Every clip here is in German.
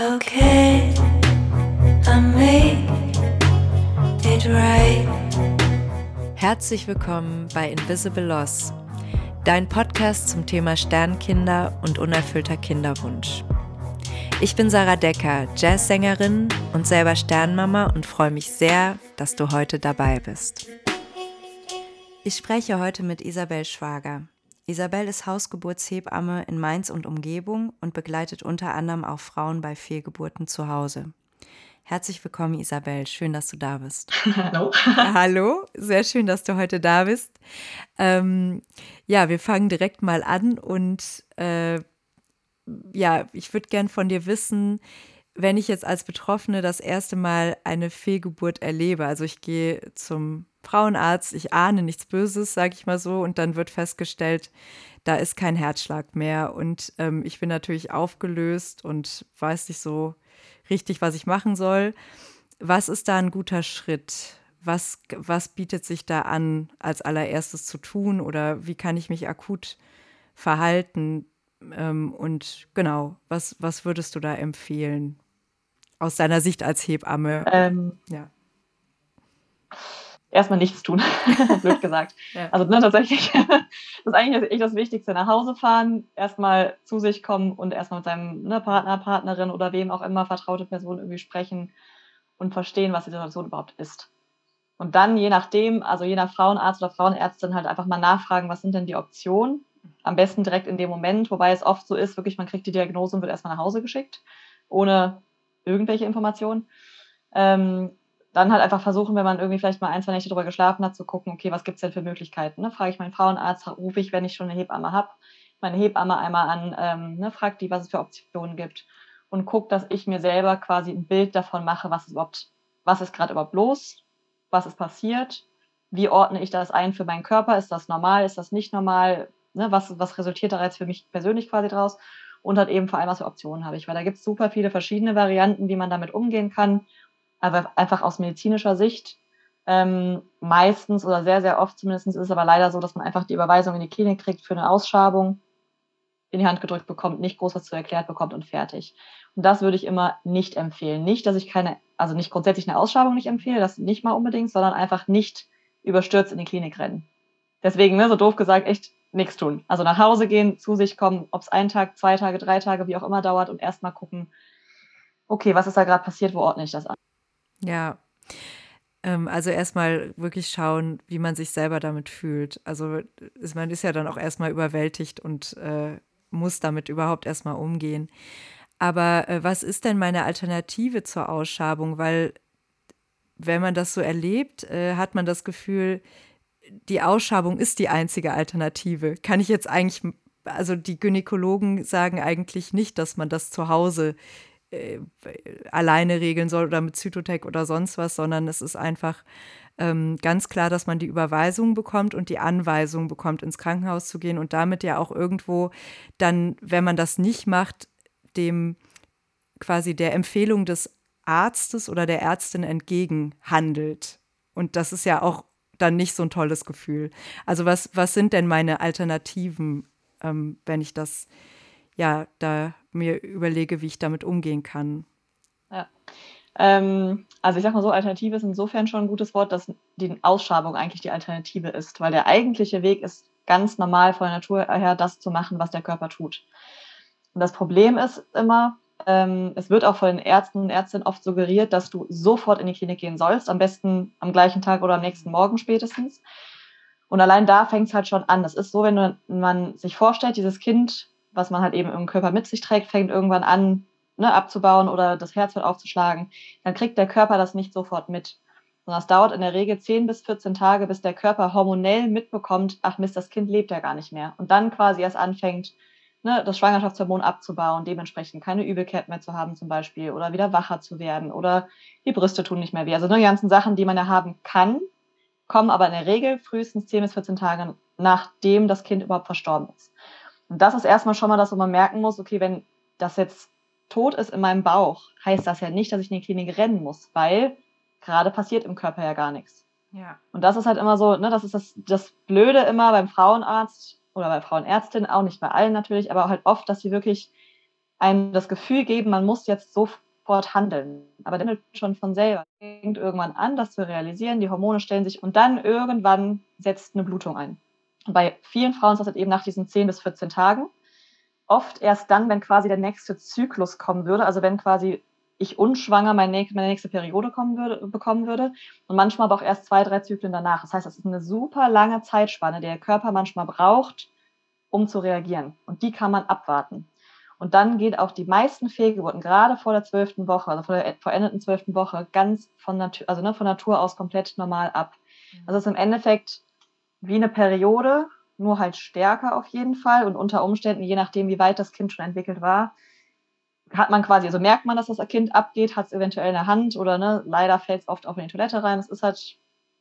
Okay, I made it right. Herzlich willkommen bei Invisible Loss, dein Podcast zum Thema Sternkinder und unerfüllter Kinderwunsch. Ich bin Sarah Decker, Jazzsängerin und selber Sternmama und freue mich sehr, dass du heute dabei bist. Ich spreche heute mit Isabel Schwager. Isabel ist Hausgeburtshebamme in Mainz und Umgebung und begleitet unter anderem auch Frauen bei Fehlgeburten zu Hause. Herzlich willkommen, Isabel. Schön, dass du da bist. Hallo. Hallo, sehr schön, dass du heute da bist. Ähm, ja, wir fangen direkt mal an und äh, ja, ich würde gern von dir wissen, wenn ich jetzt als Betroffene das erste Mal eine Fehlgeburt erlebe. Also ich gehe zum Frauenarzt, ich ahne nichts Böses, sage ich mal so, und dann wird festgestellt, da ist kein Herzschlag mehr. Und ähm, ich bin natürlich aufgelöst und weiß nicht so richtig, was ich machen soll. Was ist da ein guter Schritt? Was, was bietet sich da an, als allererstes zu tun? Oder wie kann ich mich akut verhalten? Ähm, und genau, was, was würdest du da empfehlen? Aus deiner Sicht als Hebamme? Ähm, ja erstmal nichts tun, blöd gesagt. Ja. Also ne, tatsächlich, das ist eigentlich echt das Wichtigste. Nach Hause fahren, erstmal zu sich kommen und erstmal mit seinem ne, Partner, Partnerin oder wem auch immer vertraute Person irgendwie sprechen und verstehen, was die Situation überhaupt ist. Und dann je nachdem, also je nach Frauenarzt oder Frauenärztin halt einfach mal nachfragen, was sind denn die Optionen? Am besten direkt in dem Moment, wobei es oft so ist, wirklich, man kriegt die Diagnose und wird erstmal nach Hause geschickt, ohne irgendwelche Informationen. Ähm, dann halt einfach versuchen, wenn man irgendwie vielleicht mal ein, zwei Nächte drüber geschlafen hat, zu gucken, okay, was gibt es denn für Möglichkeiten? Ne? Frage ich meinen Frauenarzt, rufe ich, wenn ich schon eine Hebamme habe, meine Hebamme einmal an, ähm, ne, fragt die, was es für Optionen gibt und guckt, dass ich mir selber quasi ein Bild davon mache, was ist überhaupt, was ist gerade überhaupt los, was ist passiert, wie ordne ich das ein für meinen Körper, ist das normal, ist das nicht normal, ne? was, was resultiert da jetzt für mich persönlich quasi draus und halt eben vor allem, was für Optionen habe ich, weil da gibt es super viele verschiedene Varianten, wie man damit umgehen kann aber einfach aus medizinischer Sicht ähm, meistens oder sehr, sehr oft zumindest ist es aber leider so, dass man einfach die Überweisung in die Klinik kriegt für eine Ausschabung, in die Hand gedrückt bekommt, nicht groß was zu erklärt bekommt und fertig. Und das würde ich immer nicht empfehlen. Nicht, dass ich keine, also nicht grundsätzlich eine Ausschabung nicht empfehle, das nicht mal unbedingt, sondern einfach nicht überstürzt in die Klinik rennen. Deswegen, ne, so doof gesagt, echt nichts tun. Also nach Hause gehen, zu sich kommen, ob es ein Tag, zwei Tage, drei Tage, wie auch immer dauert und erstmal gucken, okay, was ist da gerade passiert, wo ordne ich das an? Ja. Ähm, also erstmal wirklich schauen, wie man sich selber damit fühlt. Also ist, man ist ja dann auch erstmal überwältigt und äh, muss damit überhaupt erstmal umgehen. Aber äh, was ist denn meine Alternative zur Ausschabung? Weil wenn man das so erlebt, äh, hat man das Gefühl, die Ausschabung ist die einzige Alternative. Kann ich jetzt eigentlich, also die Gynäkologen sagen eigentlich nicht, dass man das zu Hause äh, alleine regeln soll oder mit Zytotec oder sonst was, sondern es ist einfach ähm, ganz klar, dass man die Überweisung bekommt und die Anweisung bekommt, ins Krankenhaus zu gehen und damit ja auch irgendwo dann, wenn man das nicht macht, dem quasi der Empfehlung des Arztes oder der Ärztin entgegen handelt. Und das ist ja auch dann nicht so ein tolles Gefühl. Also was, was sind denn meine Alternativen, ähm, wenn ich das ja da mir überlege, wie ich damit umgehen kann. Ja. Ähm, also ich sag mal so, Alternative ist insofern schon ein gutes Wort, dass die Ausschabung eigentlich die Alternative ist, weil der eigentliche Weg ist ganz normal von der Natur her, das zu machen, was der Körper tut. Und das Problem ist immer, ähm, es wird auch von den Ärzten und Ärztinnen oft suggeriert, dass du sofort in die Klinik gehen sollst, am besten am gleichen Tag oder am nächsten Morgen spätestens. Und allein da fängt es halt schon an. Das ist so, wenn man sich vorstellt, dieses Kind was man halt eben im Körper mit sich trägt, fängt irgendwann an ne, abzubauen oder das Herz wird aufzuschlagen, dann kriegt der Körper das nicht sofort mit. Sondern es dauert in der Regel 10 bis 14 Tage, bis der Körper hormonell mitbekommt, ach Mist, das Kind lebt ja gar nicht mehr. Und dann quasi erst anfängt, ne, das Schwangerschaftshormon abzubauen, dementsprechend keine Übelkeit mehr zu haben zum Beispiel oder wieder wacher zu werden oder die Brüste tun nicht mehr weh. Also die ganzen Sachen, die man ja haben kann, kommen aber in der Regel frühestens 10 bis 14 Tage nachdem das Kind überhaupt verstorben ist. Und das ist erstmal schon mal das, wo man merken muss, okay, wenn das jetzt tot ist in meinem Bauch, heißt das ja nicht, dass ich in die Klinik rennen muss, weil gerade passiert im Körper ja gar nichts. Ja. Und das ist halt immer so, ne, das ist das, das Blöde immer beim Frauenarzt oder bei Frauenärztinnen, auch nicht bei allen natürlich, aber halt oft, dass sie wirklich einem das Gefühl geben, man muss jetzt sofort handeln. Aber dann schon von selber fängt irgendwann an, das zu realisieren, die Hormone stellen sich und dann irgendwann setzt eine Blutung ein. Bei vielen Frauen ist das halt eben nach diesen 10 bis 14 Tagen. Oft erst dann, wenn quasi der nächste Zyklus kommen würde, also wenn quasi ich unschwanger meine, nächste Periode würde, bekommen würde und manchmal aber auch erst zwei, drei Zyklen danach. Das heißt, das ist eine super lange Zeitspanne, die der Körper manchmal braucht, um zu reagieren. Und die kann man abwarten. Und dann geht auch die meisten Fehlgeburten, gerade vor der zwölften Woche, also vor der verendeten zwölften Woche, ganz von Natur, also ne, von Natur aus komplett normal ab. Mhm. Also es ist im Endeffekt wie eine Periode, nur halt stärker auf jeden Fall und unter Umständen, je nachdem, wie weit das Kind schon entwickelt war, hat man quasi, also merkt man, dass das Kind abgeht, hat es eventuell in der Hand oder ne, leider fällt es oft auch in die Toilette rein. Das ist halt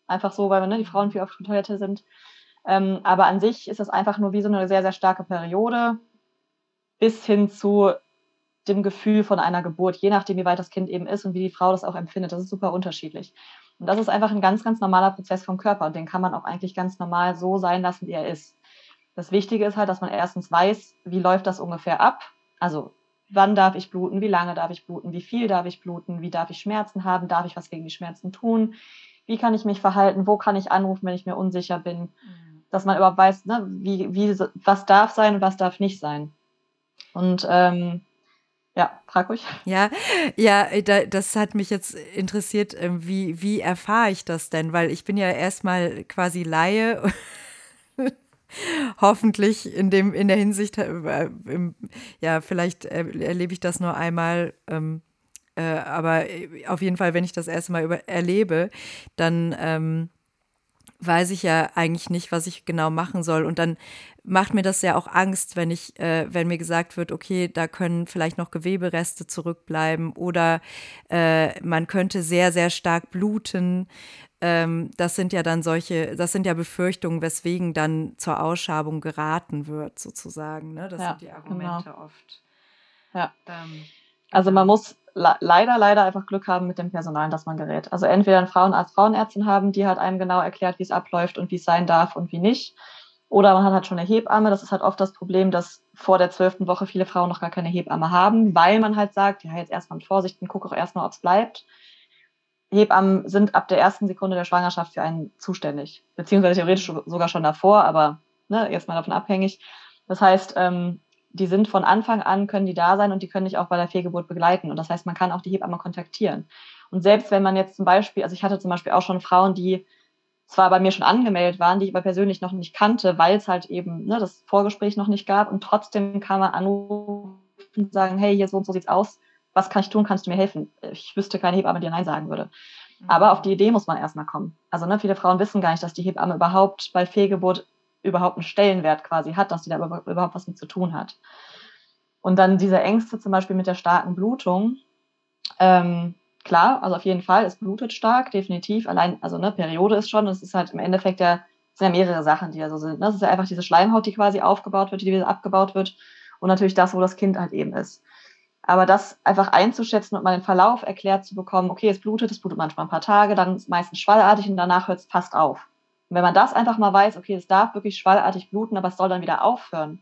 einfach so, weil ne, die Frauen viel auf der Toilette sind. Ähm, aber an sich ist das einfach nur wie so eine sehr, sehr starke Periode bis hin zu dem Gefühl von einer Geburt, je nachdem, wie weit das Kind eben ist und wie die Frau das auch empfindet. Das ist super unterschiedlich. Und das ist einfach ein ganz, ganz normaler Prozess vom Körper und den kann man auch eigentlich ganz normal so sein lassen, wie er ist. Das Wichtige ist halt, dass man erstens weiß, wie läuft das ungefähr ab. Also wann darf ich bluten, wie lange darf ich bluten, wie viel darf ich bluten, wie darf ich Schmerzen haben, darf ich was gegen die Schmerzen tun, wie kann ich mich verhalten, wo kann ich anrufen, wenn ich mir unsicher bin, mhm. dass man überhaupt weiß, ne, wie, wie, was darf sein und was darf nicht sein. Und ähm, ja, frag ruhig. Ja, ja, das hat mich jetzt interessiert, ähm, wie, wie erfahre ich das denn? Weil ich bin ja erstmal quasi Laie. Hoffentlich in dem, in der Hinsicht, äh, im, ja, vielleicht erlebe ich das nur einmal, ähm, äh, aber auf jeden Fall, wenn ich das erste Mal über, erlebe, dann ähm, weiß ich ja eigentlich nicht, was ich genau machen soll. Und dann macht mir das ja auch Angst, wenn ich, äh, wenn mir gesagt wird, okay, da können vielleicht noch Gewebereste zurückbleiben oder äh, man könnte sehr, sehr stark bluten. Ähm, das sind ja dann solche, das sind ja Befürchtungen, weswegen dann zur Ausschabung geraten wird, sozusagen. Ne? Das ja, sind die Argumente genau. oft. Ja. Ähm, also man muss leider, leider einfach Glück haben mit dem Personal, das man gerät. Also entweder einen Frauenarzt, Frauenärztin haben, die halt einem genau erklärt, wie es abläuft und wie es sein darf und wie nicht. Oder man hat halt schon eine Hebamme. Das ist halt oft das Problem, dass vor der zwölften Woche viele Frauen noch gar keine Hebamme haben, weil man halt sagt, ja, jetzt erstmal mit Vorsicht und guck auch erstmal, ob es bleibt. Hebammen sind ab der ersten Sekunde der Schwangerschaft für einen zuständig, beziehungsweise theoretisch sogar schon davor, aber ne, jetzt mal davon abhängig. Das heißt, ähm, die sind von Anfang an, können die da sein und die können dich auch bei der Fehlgeburt begleiten. Und das heißt, man kann auch die Hebamme kontaktieren. Und selbst wenn man jetzt zum Beispiel, also ich hatte zum Beispiel auch schon Frauen, die zwar bei mir schon angemeldet waren, die ich aber persönlich noch nicht kannte, weil es halt eben ne, das Vorgespräch noch nicht gab und trotzdem kann man anrufen und sagen, hey, hier so und so sieht's aus, was kann ich tun, kannst du mir helfen? Ich wüsste keine Hebamme, die Nein sagen würde. Mhm. Aber auf die Idee muss man erstmal kommen. Also ne, viele Frauen wissen gar nicht, dass die Hebamme überhaupt bei Fehlgeburt überhaupt einen Stellenwert quasi hat, dass sie da überhaupt was mit zu tun hat. Und dann diese Ängste zum Beispiel mit der starken Blutung. Ähm, klar, also auf jeden Fall, es blutet stark, definitiv. Allein, also ne, Periode ist schon, es ist halt im Endeffekt ja, sind ja mehrere Sachen, die ja so sind. Ne? Es ist ja einfach diese Schleimhaut, die quasi aufgebaut wird, die wieder abgebaut wird. Und natürlich das, wo das Kind halt eben ist. Aber das einfach einzuschätzen und mal den Verlauf erklärt zu bekommen, okay, es blutet, es blutet manchmal ein paar Tage, dann ist es meistens schwallartig und danach hört es fast auf. Und wenn man das einfach mal weiß, okay, es darf wirklich schwallartig bluten, aber es soll dann wieder aufhören,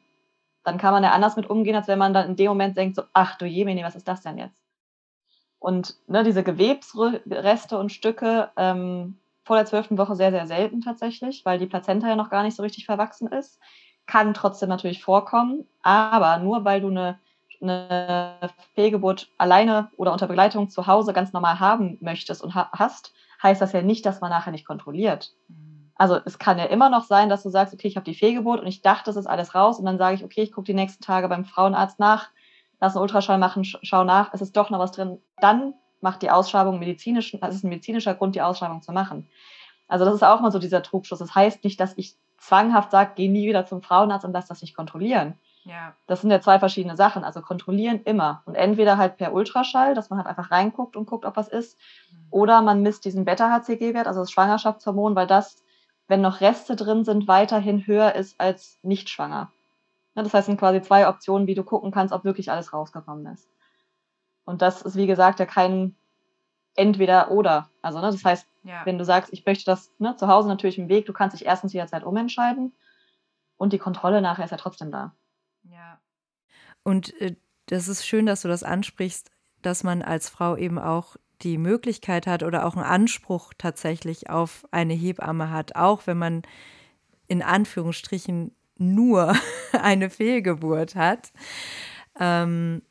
dann kann man ja anders mit umgehen, als wenn man dann in dem Moment denkt, so, ach du Jemini, was ist das denn jetzt? Und ne, diese Gewebsreste und Stücke ähm, vor der zwölften Woche sehr, sehr selten tatsächlich, weil die Plazenta ja noch gar nicht so richtig verwachsen ist. Kann trotzdem natürlich vorkommen, aber nur weil du eine, eine Fehlgeburt alleine oder unter Begleitung zu Hause ganz normal haben möchtest und ha hast, heißt das ja nicht, dass man nachher nicht kontrolliert. Mhm. Also es kann ja immer noch sein, dass du sagst, okay, ich habe die Fehlgeburt und ich dachte, das ist alles raus und dann sage ich, okay, ich gucke die nächsten Tage beim Frauenarzt nach, lass einen Ultraschall machen, schau nach, es ist doch noch was drin. Dann macht die Ausschreibung medizinisch, das ist ein medizinischer Grund, die Ausschreibung zu machen. Also das ist auch mal so dieser Trugschluss. Das heißt nicht, dass ich zwanghaft sage, geh nie wieder zum Frauenarzt und lass das nicht kontrollieren. Ja. Das sind ja zwei verschiedene Sachen. Also kontrollieren immer. Und entweder halt per Ultraschall, dass man halt einfach reinguckt und guckt, ob was ist. Mhm. Oder man misst diesen Beta-HCG-Wert, also das Schwangerschaftshormon, weil das wenn noch Reste drin sind, weiterhin höher ist als nicht schwanger. Das heißt, es sind quasi zwei Optionen, wie du gucken kannst, ob wirklich alles rausgekommen ist. Und das ist, wie gesagt, ja kein entweder oder. Also, ne, das heißt, ja. wenn du sagst, ich möchte das ne, zu Hause natürlich im Weg, du kannst dich erstens jederzeit umentscheiden und die Kontrolle nachher ist ja trotzdem da. Ja. Und äh, das ist schön, dass du das ansprichst, dass man als Frau eben auch die Möglichkeit hat oder auch einen Anspruch tatsächlich auf eine Hebamme hat, auch wenn man in Anführungsstrichen nur eine Fehlgeburt hat. Ähm,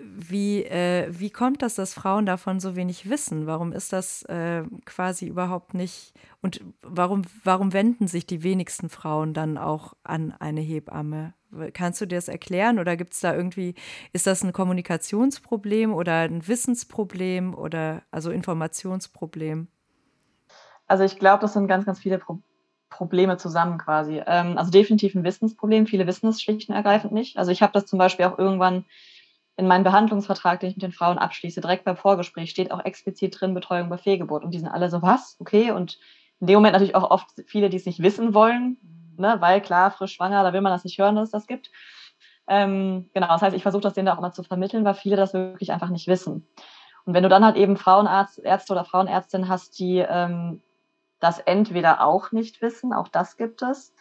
wie, äh, wie kommt das, dass Frauen davon so wenig wissen? Warum ist das äh, quasi überhaupt nicht und warum, warum wenden sich die wenigsten Frauen dann auch an eine Hebamme? Kannst du dir das erklären oder gibt es da irgendwie, ist das ein Kommunikationsproblem oder ein Wissensproblem oder also Informationsproblem? Also ich glaube, das sind ganz, ganz viele Pro Probleme zusammen quasi. Ähm, also definitiv ein Wissensproblem. Viele wissen es schlicht und ergreifend nicht. Also ich habe das zum Beispiel auch irgendwann in meinem Behandlungsvertrag, den ich mit den Frauen abschließe, direkt beim Vorgespräch steht auch explizit drin Betreuung bei Fehlgeburt. Und die sind alle so, was? Okay. Und in dem Moment natürlich auch oft viele, die es nicht wissen wollen, ne? weil klar, frisch schwanger, da will man das nicht hören, dass es das gibt. Ähm, genau, das heißt, ich versuche das denen da auch immer zu vermitteln, weil viele das wirklich einfach nicht wissen. Und wenn du dann halt eben Frauenarzt, Ärzte oder Frauenärztin hast, die ähm, das entweder auch nicht wissen, auch das gibt es,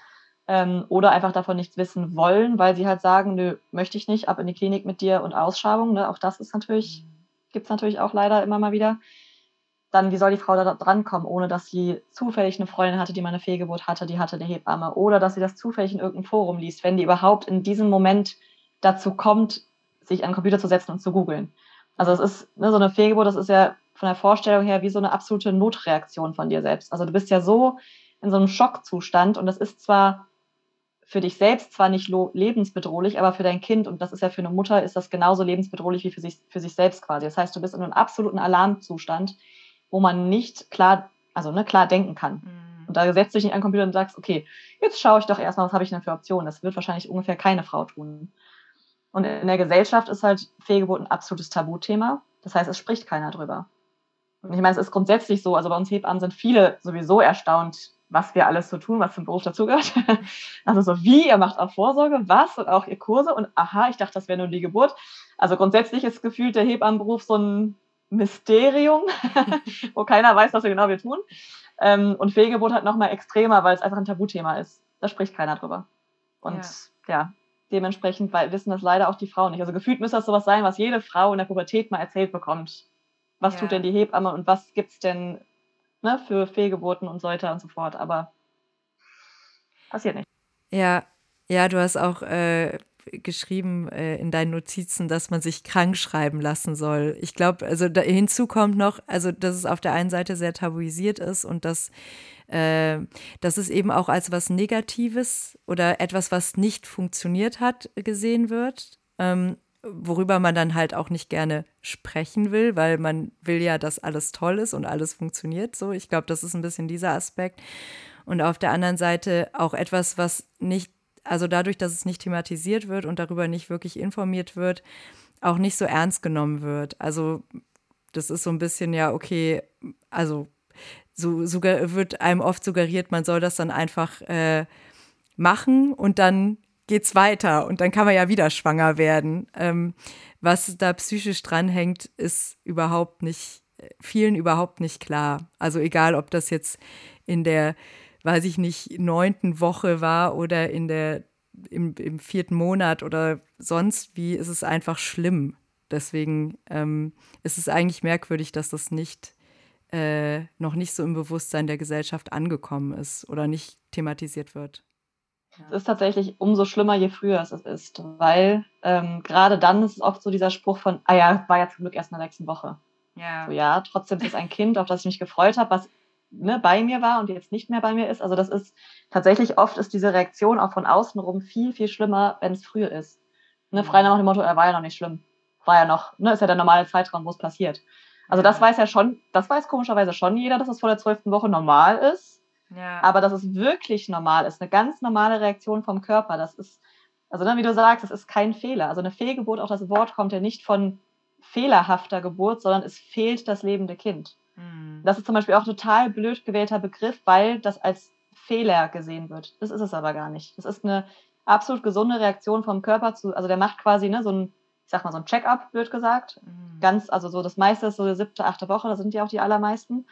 ähm, oder einfach davon nichts wissen wollen, weil sie halt sagen, nö, möchte ich nicht, ab in die Klinik mit dir und Ausschabung. Ne? Auch das ist natürlich, mhm. gibt es natürlich auch leider immer mal wieder. Dann, wie soll die Frau da drankommen, ohne dass sie zufällig eine Freundin hatte, die mal eine Fehlgeburt hatte, die hatte eine Hebamme, oder dass sie das zufällig in irgendeinem Forum liest, wenn die überhaupt in diesem Moment dazu kommt, sich an den Computer zu setzen und zu googeln. Also es ist ne, so eine Fehlgeburt, das ist ja von der Vorstellung her wie so eine absolute Notreaktion von dir selbst. Also du bist ja so in so einem Schockzustand und das ist zwar für dich selbst zwar nicht lebensbedrohlich, aber für dein Kind, und das ist ja für eine Mutter, ist das genauso lebensbedrohlich wie für sich, für sich selbst quasi. Das heißt, du bist in einem absoluten Alarmzustand, wo man nicht klar, also ne, klar denken kann. Mhm. Und da setzt du dich nicht an den Computer und sagst, okay, jetzt schaue ich doch erstmal, was habe ich denn für Optionen. Das wird wahrscheinlich ungefähr keine Frau tun. Und in der Gesellschaft ist halt Fehlgeburt ein absolutes Tabuthema. Das heißt, es spricht keiner drüber. Und ich meine, es ist grundsätzlich so, also bei uns Hebammen sind viele sowieso erstaunt, was wir alles so tun, was zum Beruf dazugehört. Also so wie, ihr macht auch Vorsorge, was und auch ihr Kurse und aha, ich dachte, das wäre nur die Geburt. Also grundsätzlich ist gefühlt der Hebammenberuf so ein Mysterium, wo keiner weiß, was wir genau wir tun. Ähm, und Fehlgeburt halt nochmal extremer, weil es einfach ein Tabuthema ist. Da spricht keiner drüber. Und ja, ja dementsprechend wissen das leider auch die Frauen nicht. Also gefühlt müsste das sowas sein, was jede Frau in der Pubertät mal erzählt bekommt. Was ja. tut denn die Hebamme und was gibt es denn ne, für Fehlgeburten und so weiter und so fort. Aber passiert nicht. Ja, ja, du hast auch äh, geschrieben äh, in deinen Notizen, dass man sich krank schreiben lassen soll. Ich glaube, also da, hinzu kommt noch, also dass es auf der einen Seite sehr tabuisiert ist und dass, äh, dass es eben auch als was Negatives oder etwas, was nicht funktioniert hat, gesehen wird. Ähm, worüber man dann halt auch nicht gerne sprechen will, weil man will ja, dass alles toll ist und alles funktioniert so. Ich glaube, das ist ein bisschen dieser Aspekt. Und auf der anderen Seite auch etwas, was nicht, also dadurch, dass es nicht thematisiert wird und darüber nicht wirklich informiert wird, auch nicht so ernst genommen wird. Also das ist so ein bisschen ja, okay, also so sogar wird einem oft suggeriert, man soll das dann einfach äh, machen und dann geht's weiter und dann kann man ja wieder schwanger werden. Ähm, was da psychisch dranhängt, ist überhaupt nicht, vielen überhaupt nicht klar. Also egal, ob das jetzt in der, weiß ich nicht, neunten Woche war oder in der, im, im vierten Monat oder sonst wie, ist es einfach schlimm. Deswegen ähm, ist es eigentlich merkwürdig, dass das nicht äh, noch nicht so im Bewusstsein der Gesellschaft angekommen ist oder nicht thematisiert wird. Es ist tatsächlich umso schlimmer, je früher es ist, weil ähm, gerade dann ist es oft so dieser Spruch von, ah ja, war ja zum Glück erst in der nächsten Woche. Ja. So, ja, trotzdem ist es ein Kind, auf das ich mich gefreut habe, was ne, bei mir war und jetzt nicht mehr bei mir ist. Also das ist tatsächlich oft ist diese Reaktion auch von außen rum viel, viel schlimmer, wenn es früher ist. Ne, frei nach dem Motto, er war ja noch nicht schlimm. War ja noch, ne, ist ja der normale Zeitraum, wo es passiert. Also das weiß ja schon, das weiß komischerweise schon jeder, dass es vor der zwölften Woche normal ist. Ja. Aber dass es wirklich normal ist, eine ganz normale Reaktion vom Körper, das ist, also dann, ne, wie du sagst, das ist kein Fehler. Also eine Fehlgeburt, auch das Wort kommt ja nicht von fehlerhafter Geburt, sondern es fehlt das lebende Kind. Mhm. Das ist zum Beispiel auch ein total blöd gewählter Begriff, weil das als Fehler gesehen wird. Das ist es aber gar nicht. Das ist eine absolut gesunde Reaktion vom Körper zu, also der macht quasi ne, so ein, ich sag mal, so ein Check-up, blöd gesagt. Mhm. Ganz, also so das meiste ist so die siebte, achte Woche, da sind ja auch die allermeisten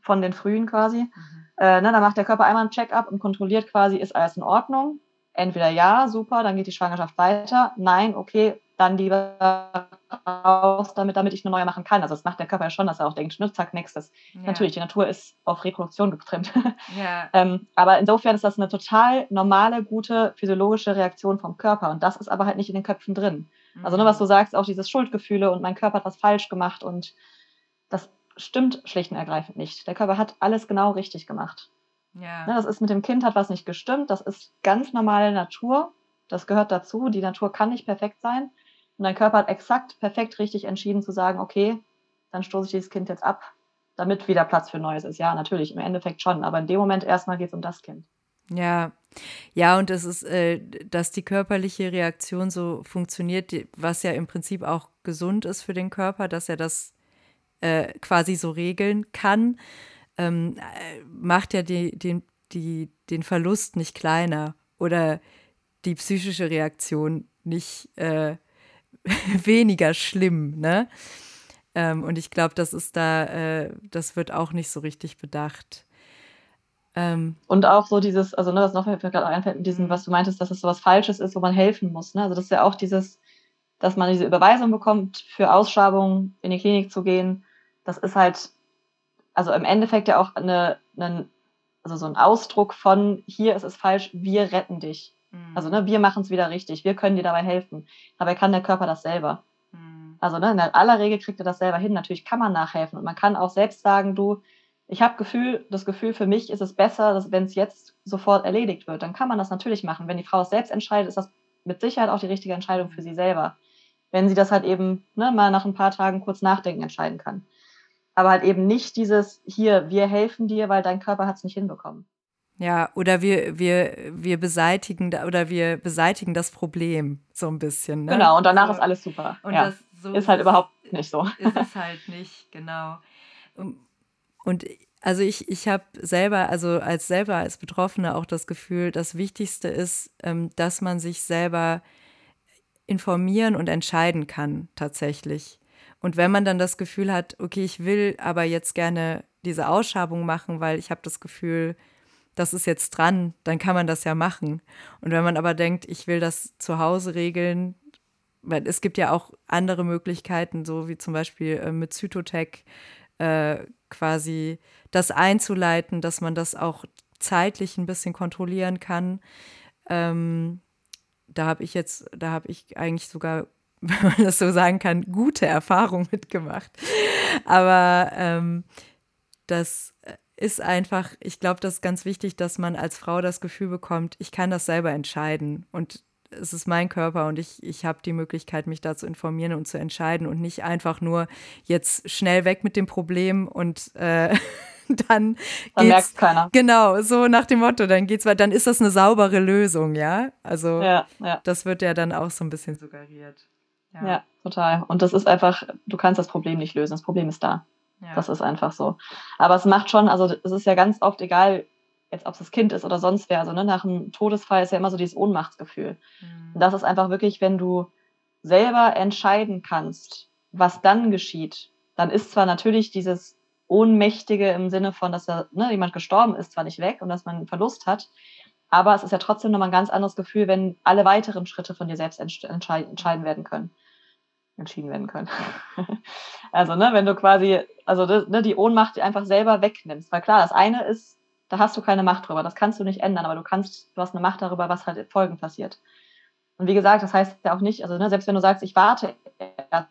von den frühen quasi. Mhm. Äh, ne, dann macht der Körper einmal ein Check-up und kontrolliert quasi, ist alles in Ordnung. Entweder ja, super, dann geht die Schwangerschaft weiter. Nein, okay, dann lieber raus, damit, damit ich eine neue machen kann. Also das macht der Körper ja schon, dass er auch denkt, ne, zack, nächstes. Ja. Natürlich, die Natur ist auf Reproduktion getrimmt. Ja. ähm, aber insofern ist das eine total normale, gute physiologische Reaktion vom Körper. Und das ist aber halt nicht in den Köpfen drin. Mhm. Also ne, was du sagst, auch dieses Schuldgefühle und mein Körper hat was falsch gemacht und das stimmt schlicht und ergreifend nicht. Der Körper hat alles genau richtig gemacht. Ja. Ne, das ist mit dem Kind hat was nicht gestimmt. Das ist ganz normale Natur. Das gehört dazu. Die Natur kann nicht perfekt sein. Und dein Körper hat exakt perfekt richtig entschieden zu sagen, okay, dann stoße ich dieses Kind jetzt ab, damit wieder Platz für Neues ist. Ja, natürlich, im Endeffekt schon. Aber in dem Moment erstmal geht es um das Kind. Ja, ja, und es ist, äh, dass die körperliche Reaktion so funktioniert, was ja im Prinzip auch gesund ist für den Körper, dass er das äh, quasi so regeln kann, ähm, äh, macht ja die, den, die, den Verlust nicht kleiner oder die psychische Reaktion nicht äh, weniger schlimm, ne? Ähm, und ich glaube, das ist da, äh, das wird auch nicht so richtig bedacht. Ähm, und auch so dieses, also ne, das noch mir gerade einfällt mit diesem, was du meintest, dass es so was Falsches ist, wo man helfen muss. Ne? Also das ist ja auch dieses, dass man diese Überweisung bekommt, für Ausschabungen in die Klinik zu gehen. Das ist halt, also im Endeffekt ja auch eine, eine also so ein Ausdruck von, hier ist es falsch, wir retten dich. Mhm. Also ne, wir machen es wieder richtig, wir können dir dabei helfen. Dabei kann der Körper das selber. Mhm. Also ne, in aller Regel kriegt er das selber hin. Natürlich kann man nachhelfen und man kann auch selbst sagen, du, ich habe Gefühl, das Gefühl für mich ist es besser, dass wenn es jetzt sofort erledigt wird, dann kann man das natürlich machen. Wenn die Frau es selbst entscheidet, ist das mit Sicherheit auch die richtige Entscheidung für sie selber. Wenn sie das halt eben ne, mal nach ein paar Tagen kurz nachdenken entscheiden kann. Aber halt eben nicht dieses, hier, wir helfen dir, weil dein Körper hat es nicht hinbekommen. Ja, oder wir, wir, wir beseitigen oder wir beseitigen das Problem so ein bisschen. Ne? Genau, und danach so. ist alles super. Und ja. das so ist halt überhaupt nicht so. Ist es halt nicht, genau. Und also ich, ich habe selber, also als selber als Betroffene auch das Gefühl, das Wichtigste ist, ähm, dass man sich selber informieren und entscheiden kann, tatsächlich. Und wenn man dann das Gefühl hat, okay, ich will aber jetzt gerne diese Ausschabung machen, weil ich habe das Gefühl, das ist jetzt dran, dann kann man das ja machen. Und wenn man aber denkt, ich will das zu Hause regeln, weil es gibt ja auch andere Möglichkeiten, so wie zum Beispiel äh, mit Zytotech äh, quasi das einzuleiten, dass man das auch zeitlich ein bisschen kontrollieren kann. Ähm, da habe ich jetzt, da habe ich eigentlich sogar, wenn man das so sagen kann, gute Erfahrungen mitgemacht. Aber ähm, das äh, ist einfach, ich glaube, das ist ganz wichtig, dass man als Frau das Gefühl bekommt, ich kann das selber entscheiden und es ist mein Körper und ich, ich habe die Möglichkeit, mich da zu informieren und zu entscheiden und nicht einfach nur jetzt schnell weg mit dem Problem und äh, dann, dann merkt keiner. Genau, so nach dem Motto, dann geht's weiter, dann ist das eine saubere Lösung, ja? Also ja, ja. das wird ja dann auch so ein bisschen suggeriert. Ja. ja, total. Und das ist einfach, du kannst das Problem nicht lösen, das Problem ist da. Ja. Das ist einfach so. Aber es macht schon, also es ist ja ganz oft egal, jetzt ob es das Kind ist oder sonst wer, also ne, nach einem Todesfall ist ja immer so dieses Ohnmachtsgefühl. Mhm. Und das ist einfach wirklich, wenn du selber entscheiden kannst, was dann geschieht, dann ist zwar natürlich dieses Ohnmächtige im Sinne von, dass da ne, jemand gestorben ist, zwar nicht weg und dass man einen Verlust hat, aber es ist ja trotzdem nochmal ein ganz anderes Gefühl, wenn alle weiteren Schritte von dir selbst entscheiden werden können entschieden werden können. also, ne, wenn du quasi, also ne, die Ohnmacht einfach selber wegnimmst. Weil klar, das eine ist, da hast du keine Macht drüber, das kannst du nicht ändern, aber du kannst, du hast eine Macht darüber, was halt in Folgen passiert. Und wie gesagt, das heißt ja auch nicht, also ne, selbst wenn du sagst, ich warte erst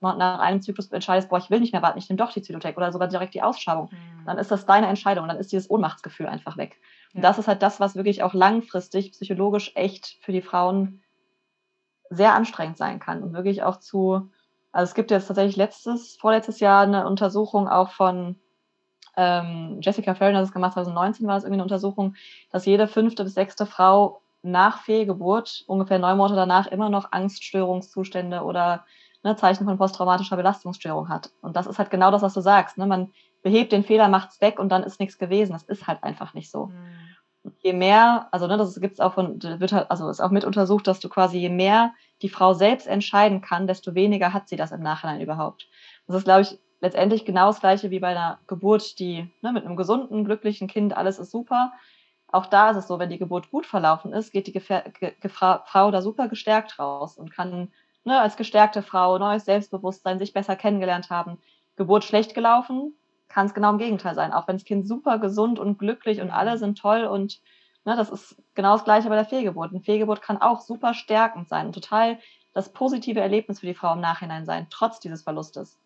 nach einem Zyklus entscheidest, boah, ich will nicht mehr warten, ich nehme doch die Zytotec oder sogar direkt die Ausschabung, mhm. dann ist das deine Entscheidung, dann ist dieses Ohnmachtsgefühl einfach weg. Ja. Und das ist halt das, was wirklich auch langfristig psychologisch echt für die Frauen sehr anstrengend sein kann und wirklich auch zu, also es gibt jetzt tatsächlich letztes, vorletztes Jahr eine Untersuchung auch von ähm, Jessica Farron hat es gemacht, 2019 war es irgendwie eine Untersuchung, dass jede fünfte bis sechste Frau nach Fehlgeburt, ungefähr neun Monate danach, immer noch Angststörungszustände oder ne, Zeichen von posttraumatischer Belastungsstörung hat. Und das ist halt genau das, was du sagst. Ne? Man behebt den Fehler, macht es weg und dann ist nichts gewesen. Das ist halt einfach nicht so. Mhm je mehr, also ne, das gibt es auch von, wird halt, also ist auch mit untersucht, dass du quasi je mehr die Frau selbst entscheiden kann, desto weniger hat sie das im Nachhinein überhaupt. Das ist, glaube ich, letztendlich genau das gleiche wie bei einer Geburt, die ne, mit einem gesunden, glücklichen Kind, alles ist super. Auch da ist es so, wenn die Geburt gut verlaufen ist, geht die Gefä Ge Frau da super gestärkt raus und kann ne, als gestärkte Frau, neues Selbstbewusstsein, sich besser kennengelernt haben. Geburt schlecht gelaufen, kann es genau im Gegenteil sein. Auch wenn das Kind super gesund und glücklich und alle sind toll und ne, das ist genau das Gleiche bei der Fehlgeburt. Eine Fehlgeburt kann auch super stärkend sein und total das positive Erlebnis für die Frau im Nachhinein sein, trotz dieses Verlustes.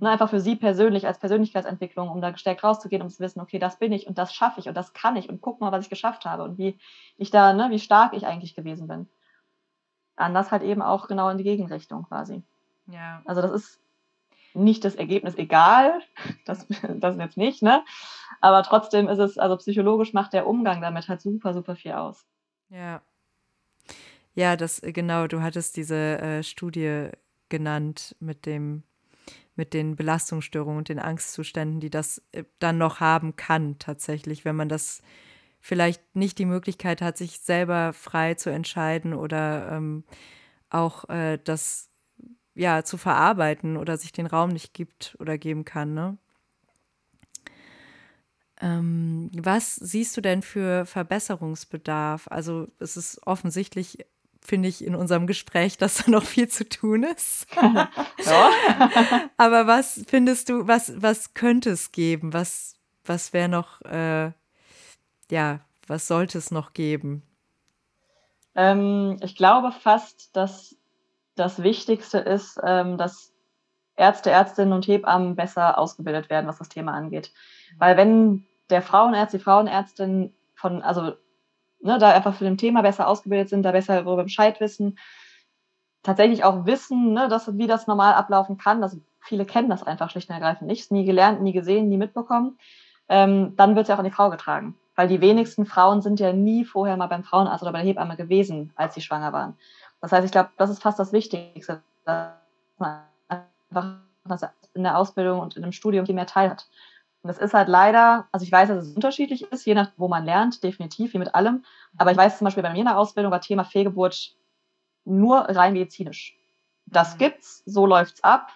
Ne, einfach für sie persönlich als Persönlichkeitsentwicklung, um da gestärkt rauszugehen, um zu wissen, okay, das bin ich und das schaffe ich und das kann ich und guck mal, was ich geschafft habe und wie ich da, ne, wie stark ich eigentlich gewesen bin. Anders halt eben auch genau in die Gegenrichtung quasi. Ja. Also das ist nicht das Ergebnis egal, das, das jetzt nicht, ne? Aber trotzdem ist es, also psychologisch macht der Umgang damit halt super, super viel aus. Ja. Ja, das, genau, du hattest diese äh, Studie genannt mit dem mit den Belastungsstörungen und den Angstzuständen, die das äh, dann noch haben kann, tatsächlich, wenn man das vielleicht nicht die Möglichkeit hat, sich selber frei zu entscheiden oder ähm, auch äh, das ja zu verarbeiten oder sich den Raum nicht gibt oder geben kann. Ne? Ähm, was siehst du denn für Verbesserungsbedarf? Also es ist offensichtlich finde ich, in unserem Gespräch, dass da noch viel zu tun ist. ja. Aber was findest du, was, was könnte es geben? Was, was wäre noch, äh, ja, was sollte es noch geben? Ähm, ich glaube fast, dass das Wichtigste ist, ähm, dass Ärzte, Ärztinnen und Hebammen besser ausgebildet werden, was das Thema angeht. Weil wenn der Frauenärzt, die Frauenärztin von, also ne, da einfach für dem Thema besser ausgebildet sind, da besser darüber Bescheid wissen, tatsächlich auch wissen, ne, dass, wie das normal ablaufen kann. Also viele kennen das einfach schlicht und ergreifend nicht, nie gelernt, nie gesehen, nie mitbekommen. Ähm, dann wird es ja auch an die Frau getragen. Weil die wenigsten Frauen sind ja nie vorher mal beim Frauenarzt oder bei der Hebamme gewesen, als sie schwanger waren. Das heißt, ich glaube, das ist fast das Wichtigste, dass man einfach in der Ausbildung und in dem Studium viel mehr Teil hat. Und es ist halt leider, also ich weiß, dass es unterschiedlich ist, je nach wo man lernt, definitiv, wie mit allem. Aber ich weiß zum Beispiel bei mir in der Ausbildung war Thema Fehlgeburt nur rein medizinisch. Das mhm. gibt's, so läuft's ab,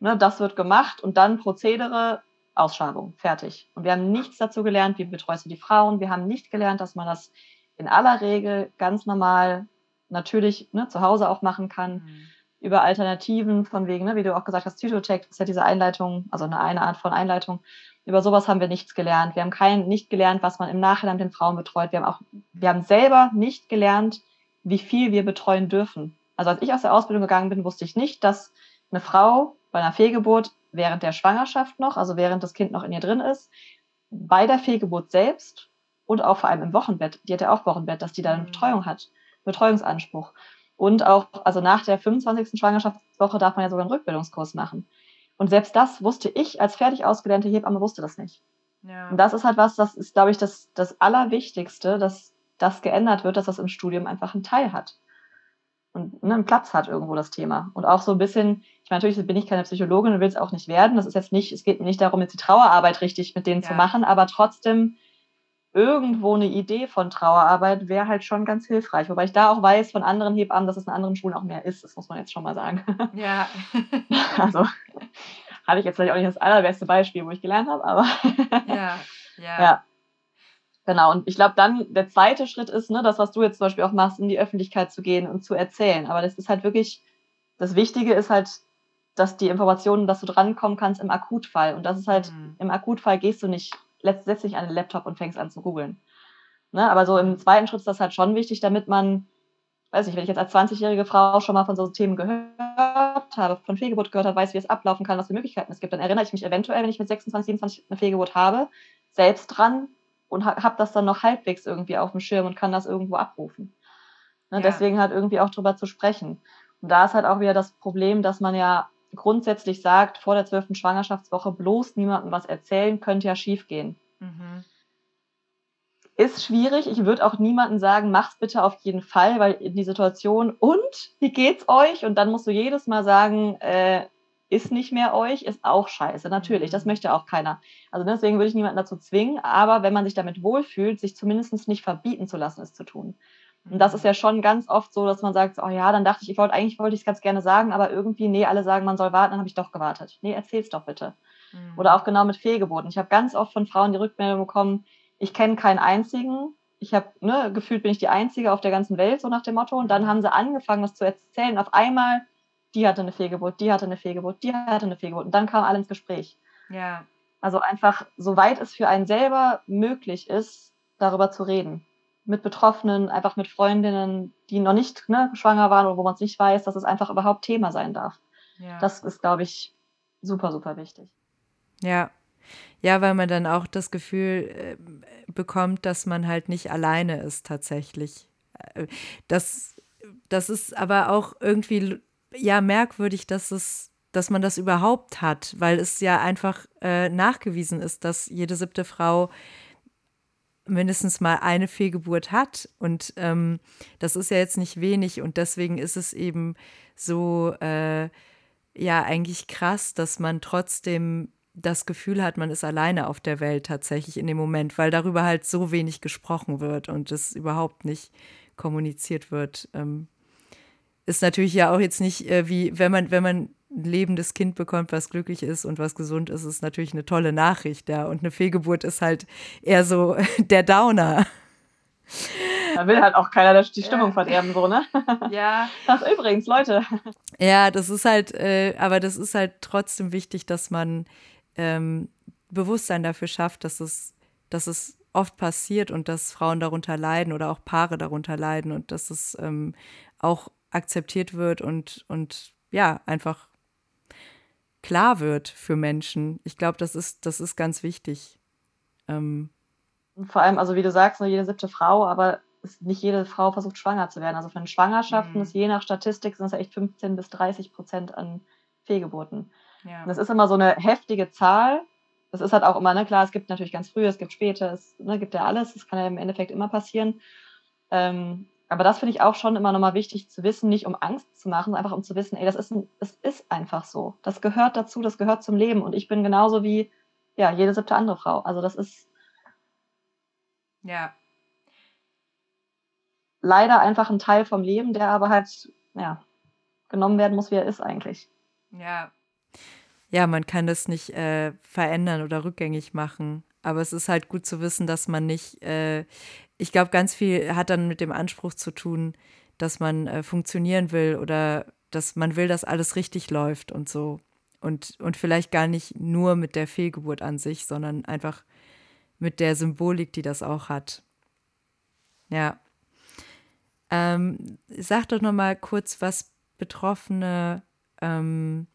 ne, das wird gemacht und dann Prozedere, Ausschabung, fertig. Und wir haben nichts dazu gelernt, wie betreust du die Frauen. Wir haben nicht gelernt, dass man das in aller Regel ganz normal, natürlich ne, zu Hause auch machen kann. Mhm über Alternativen von wegen, ne, wie du auch gesagt hast, Psychotech ist ja diese Einleitung, also eine, eine Art von Einleitung. Über sowas haben wir nichts gelernt. Wir haben kein, nicht gelernt, was man im Nachhinein den Frauen betreut. Wir haben auch, wir haben selber nicht gelernt, wie viel wir betreuen dürfen. Also als ich aus der Ausbildung gegangen bin, wusste ich nicht, dass eine Frau bei einer Fehlgeburt während der Schwangerschaft noch, also während das Kind noch in ihr drin ist, bei der Fehlgeburt selbst und auch vor allem im Wochenbett, die hat ja auch Wochenbett, dass die da eine mhm. Betreuung hat, Betreuungsanspruch. Und auch, also nach der 25. Schwangerschaftswoche darf man ja sogar einen Rückbildungskurs machen. Und selbst das wusste ich als fertig ausgelernte Hebamme wusste das nicht. Ja. Und das ist halt was, das ist, glaube ich, das, das Allerwichtigste, dass das geändert wird, dass das im Studium einfach einen Teil hat. Und ne, einen Platz hat irgendwo das Thema. Und auch so ein bisschen, ich meine, natürlich bin ich keine Psychologin und will es auch nicht werden. Das ist jetzt nicht, es geht nicht darum, jetzt die Trauerarbeit richtig mit denen ja. zu machen, aber trotzdem irgendwo eine Idee von Trauerarbeit wäre halt schon ganz hilfreich. Wobei ich da auch weiß von anderen Hebammen, dass es in anderen Schulen auch mehr ist. Das muss man jetzt schon mal sagen. Ja. also habe ich jetzt vielleicht auch nicht das allerbeste Beispiel, wo ich gelernt habe, aber ja, ja. ja. Genau, und ich glaube dann, der zweite Schritt ist, ne, das, was du jetzt zum Beispiel auch machst, in die Öffentlichkeit zu gehen und zu erzählen. Aber das ist halt wirklich, das Wichtige ist halt, dass die Informationen, dass du drankommen kannst im Akutfall. Und das ist halt, mhm. im Akutfall gehst du nicht setzt dich an den Laptop und fängst an zu googeln. Ne? Aber so im zweiten Schritt ist das halt schon wichtig, damit man, weiß nicht, wenn ich jetzt als 20-jährige Frau schon mal von so Themen gehört habe, von Fehlgeburt gehört habe, weiß, wie es ablaufen kann, was für Möglichkeiten es gibt, dann erinnere ich mich eventuell, wenn ich mit 26, 27 eine Fehlgeburt habe, selbst dran und ha habe das dann noch halbwegs irgendwie auf dem Schirm und kann das irgendwo abrufen. Ne? Ja. Deswegen halt irgendwie auch drüber zu sprechen. Und da ist halt auch wieder das Problem, dass man ja grundsätzlich sagt, vor der zwölften Schwangerschaftswoche bloß niemandem was erzählen, könnte ja schiefgehen. Mhm. Ist schwierig. Ich würde auch niemandem sagen, mach's bitte auf jeden Fall, weil in die Situation und wie geht's euch? Und dann musst du jedes Mal sagen, äh, ist nicht mehr euch, ist auch scheiße. Natürlich, das mhm. möchte auch keiner. Also deswegen würde ich niemanden dazu zwingen, aber wenn man sich damit wohlfühlt, sich zumindest nicht verbieten zu lassen, es zu tun. Und das ist ja schon ganz oft so, dass man sagt, oh ja, dann dachte ich, ich wollte, eigentlich wollte ich es ganz gerne sagen, aber irgendwie, nee, alle sagen, man soll warten, dann habe ich doch gewartet. Nee, erzähl's doch bitte. Mhm. Oder auch genau mit Fehlgeburten. Ich habe ganz oft von Frauen die Rückmeldung bekommen, ich kenne keinen einzigen, ich habe, ne, gefühlt bin ich die Einzige auf der ganzen Welt, so nach dem Motto. Und dann haben sie angefangen, das zu erzählen. Auf einmal, die hatte eine Fehlgeburt, die hatte eine Fehlgeburt, die hatte eine Fehlgeburt. Und dann kam alle ins Gespräch. Ja. Also einfach, soweit es für einen selber möglich ist, darüber zu reden. Mit Betroffenen, einfach mit Freundinnen, die noch nicht ne, schwanger waren oder wo man es nicht weiß, dass es einfach überhaupt Thema sein darf. Ja. Das ist, glaube ich, super, super wichtig. Ja, ja, weil man dann auch das Gefühl äh, bekommt, dass man halt nicht alleine ist tatsächlich. Äh, das, das ist aber auch irgendwie ja merkwürdig, dass es, dass man das überhaupt hat, weil es ja einfach äh, nachgewiesen ist, dass jede siebte Frau mindestens mal eine Fehlgeburt hat. Und ähm, das ist ja jetzt nicht wenig und deswegen ist es eben so, äh, ja, eigentlich krass, dass man trotzdem das Gefühl hat, man ist alleine auf der Welt tatsächlich in dem Moment, weil darüber halt so wenig gesprochen wird und es überhaupt nicht kommuniziert wird. Ähm, ist natürlich ja auch jetzt nicht äh, wie, wenn man, wenn man ein lebendes Kind bekommt, was glücklich ist und was gesund ist, ist natürlich eine tolle Nachricht, ja. Und eine Fehlgeburt ist halt eher so der Downer. Da will halt auch keiner die Stimmung ja. verderben, so, ne? Ja. Das übrigens, Leute. Ja, das ist halt, äh, aber das ist halt trotzdem wichtig, dass man ähm, Bewusstsein dafür schafft, dass es, dass es oft passiert und dass Frauen darunter leiden oder auch Paare darunter leiden und dass es ähm, auch akzeptiert wird und, und ja, einfach klar wird für Menschen. Ich glaube, das ist, das ist ganz wichtig. Ähm, Vor allem, also wie du sagst, nur jede siebte Frau, aber nicht jede Frau versucht schwanger zu werden. Also von Schwangerschaften mhm. ist je nach Statistik sind es echt 15 bis 30 Prozent an Fehlgeburten. Ja. das ist immer so eine heftige Zahl. Das ist halt auch immer, ne, klar, es gibt natürlich ganz früh, es gibt später, es ne, gibt ja alles, das kann ja im Endeffekt immer passieren. Ähm, aber das finde ich auch schon immer nochmal wichtig zu wissen, nicht um Angst zu machen, einfach um zu wissen, ey, das ist, ein, das ist einfach so. Das gehört dazu, das gehört zum Leben. Und ich bin genauso wie, ja, jede siebte andere Frau. Also das ist. Ja. Leider einfach ein Teil vom Leben, der aber halt, ja, genommen werden muss, wie er ist eigentlich. Ja, ja, man kann das nicht äh, verändern oder rückgängig machen. Aber es ist halt gut zu wissen, dass man nicht, äh, ich glaube, ganz viel hat dann mit dem Anspruch zu tun, dass man äh, funktionieren will oder dass man will, dass alles richtig läuft und so. Und, und vielleicht gar nicht nur mit der Fehlgeburt an sich, sondern einfach mit der Symbolik, die das auch hat. Ja. Ähm, sag doch noch mal kurz, was Betroffene ähm,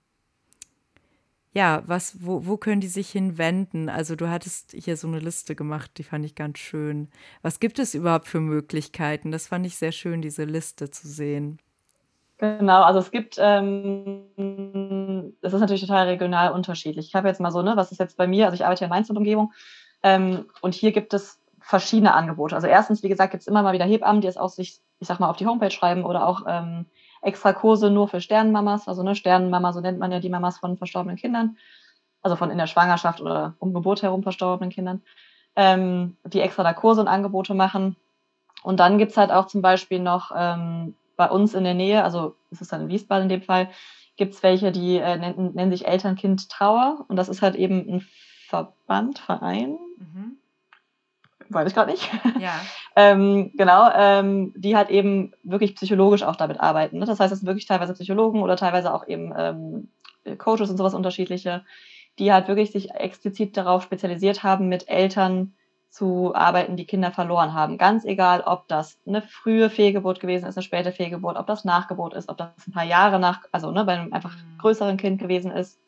ja, was, wo, wo können die sich hinwenden? Also du hattest hier so eine Liste gemacht, die fand ich ganz schön. Was gibt es überhaupt für Möglichkeiten? Das fand ich sehr schön, diese Liste zu sehen. Genau, also es gibt, ähm, ist natürlich total regional unterschiedlich. Ich habe jetzt mal so, ne, was ist jetzt bei mir, also ich arbeite ja in Mainz und Umgebung ähm, und hier gibt es verschiedene Angebote. Also erstens, wie gesagt, gibt es immer mal wieder Hebammen, die es auch sich, ich sag mal, auf die Homepage schreiben oder auch ähm, extra Kurse nur für Sternenmamas, also ne, Sternenmama, so nennt man ja die Mamas von verstorbenen Kindern, also von in der Schwangerschaft oder um Geburt herum verstorbenen Kindern, ähm, die extra da Kurse und Angebote machen. Und dann gibt's halt auch zum Beispiel noch ähm, bei uns in der Nähe, also es ist dann in Wiesbaden in dem Fall, gibt's welche, die äh, nennen, nennen sich Elternkind Trauer. Und das ist halt eben ein Verband, Verein. Weiß ich gerade nicht. Ja. ähm, genau, ähm, die halt eben wirklich psychologisch auch damit arbeiten. Ne? Das heißt, es sind wirklich teilweise Psychologen oder teilweise auch eben ähm, Coaches und sowas unterschiedliche, die halt wirklich sich explizit darauf spezialisiert haben, mit Eltern zu arbeiten, die Kinder verloren haben. Ganz egal, ob das eine frühe Fehlgeburt gewesen ist, eine späte Fehlgeburt, ob das Nachgeburt ist, ob das ein paar Jahre nach, also ne, bei einem einfach mhm. größeren Kind gewesen ist.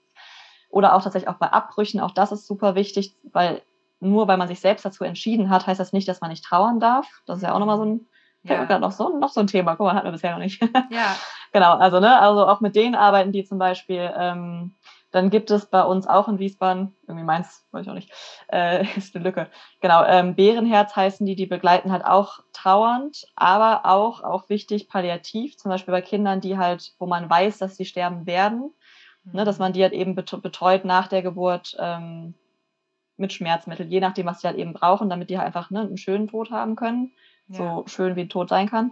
Oder auch tatsächlich auch bei Abbrüchen, auch das ist super wichtig, weil nur weil man sich selbst dazu entschieden hat, heißt das nicht, dass man nicht trauern darf. Das ist ja auch nochmal so ein, ja. noch so, noch so ein Thema. Guck mal, hatten wir bisher noch nicht. Ja. genau, also, ne, also auch mit denen arbeiten die zum Beispiel. Ähm, dann gibt es bei uns auch in Wiesbaden, irgendwie meins, weiß ich auch nicht, äh, ist eine Lücke. Genau, ähm, Bärenherz heißen die, die begleiten halt auch trauernd, aber auch, auch wichtig, palliativ, zum Beispiel bei Kindern, die halt, wo man weiß, dass sie sterben werden, mhm. ne, dass mhm. man die halt eben betreut nach der Geburt, ähm, mit Schmerzmitteln, je nachdem, was sie halt eben brauchen, damit die halt einfach ne, einen schönen Tod haben können. Ja. So schön wie ein Tod sein kann.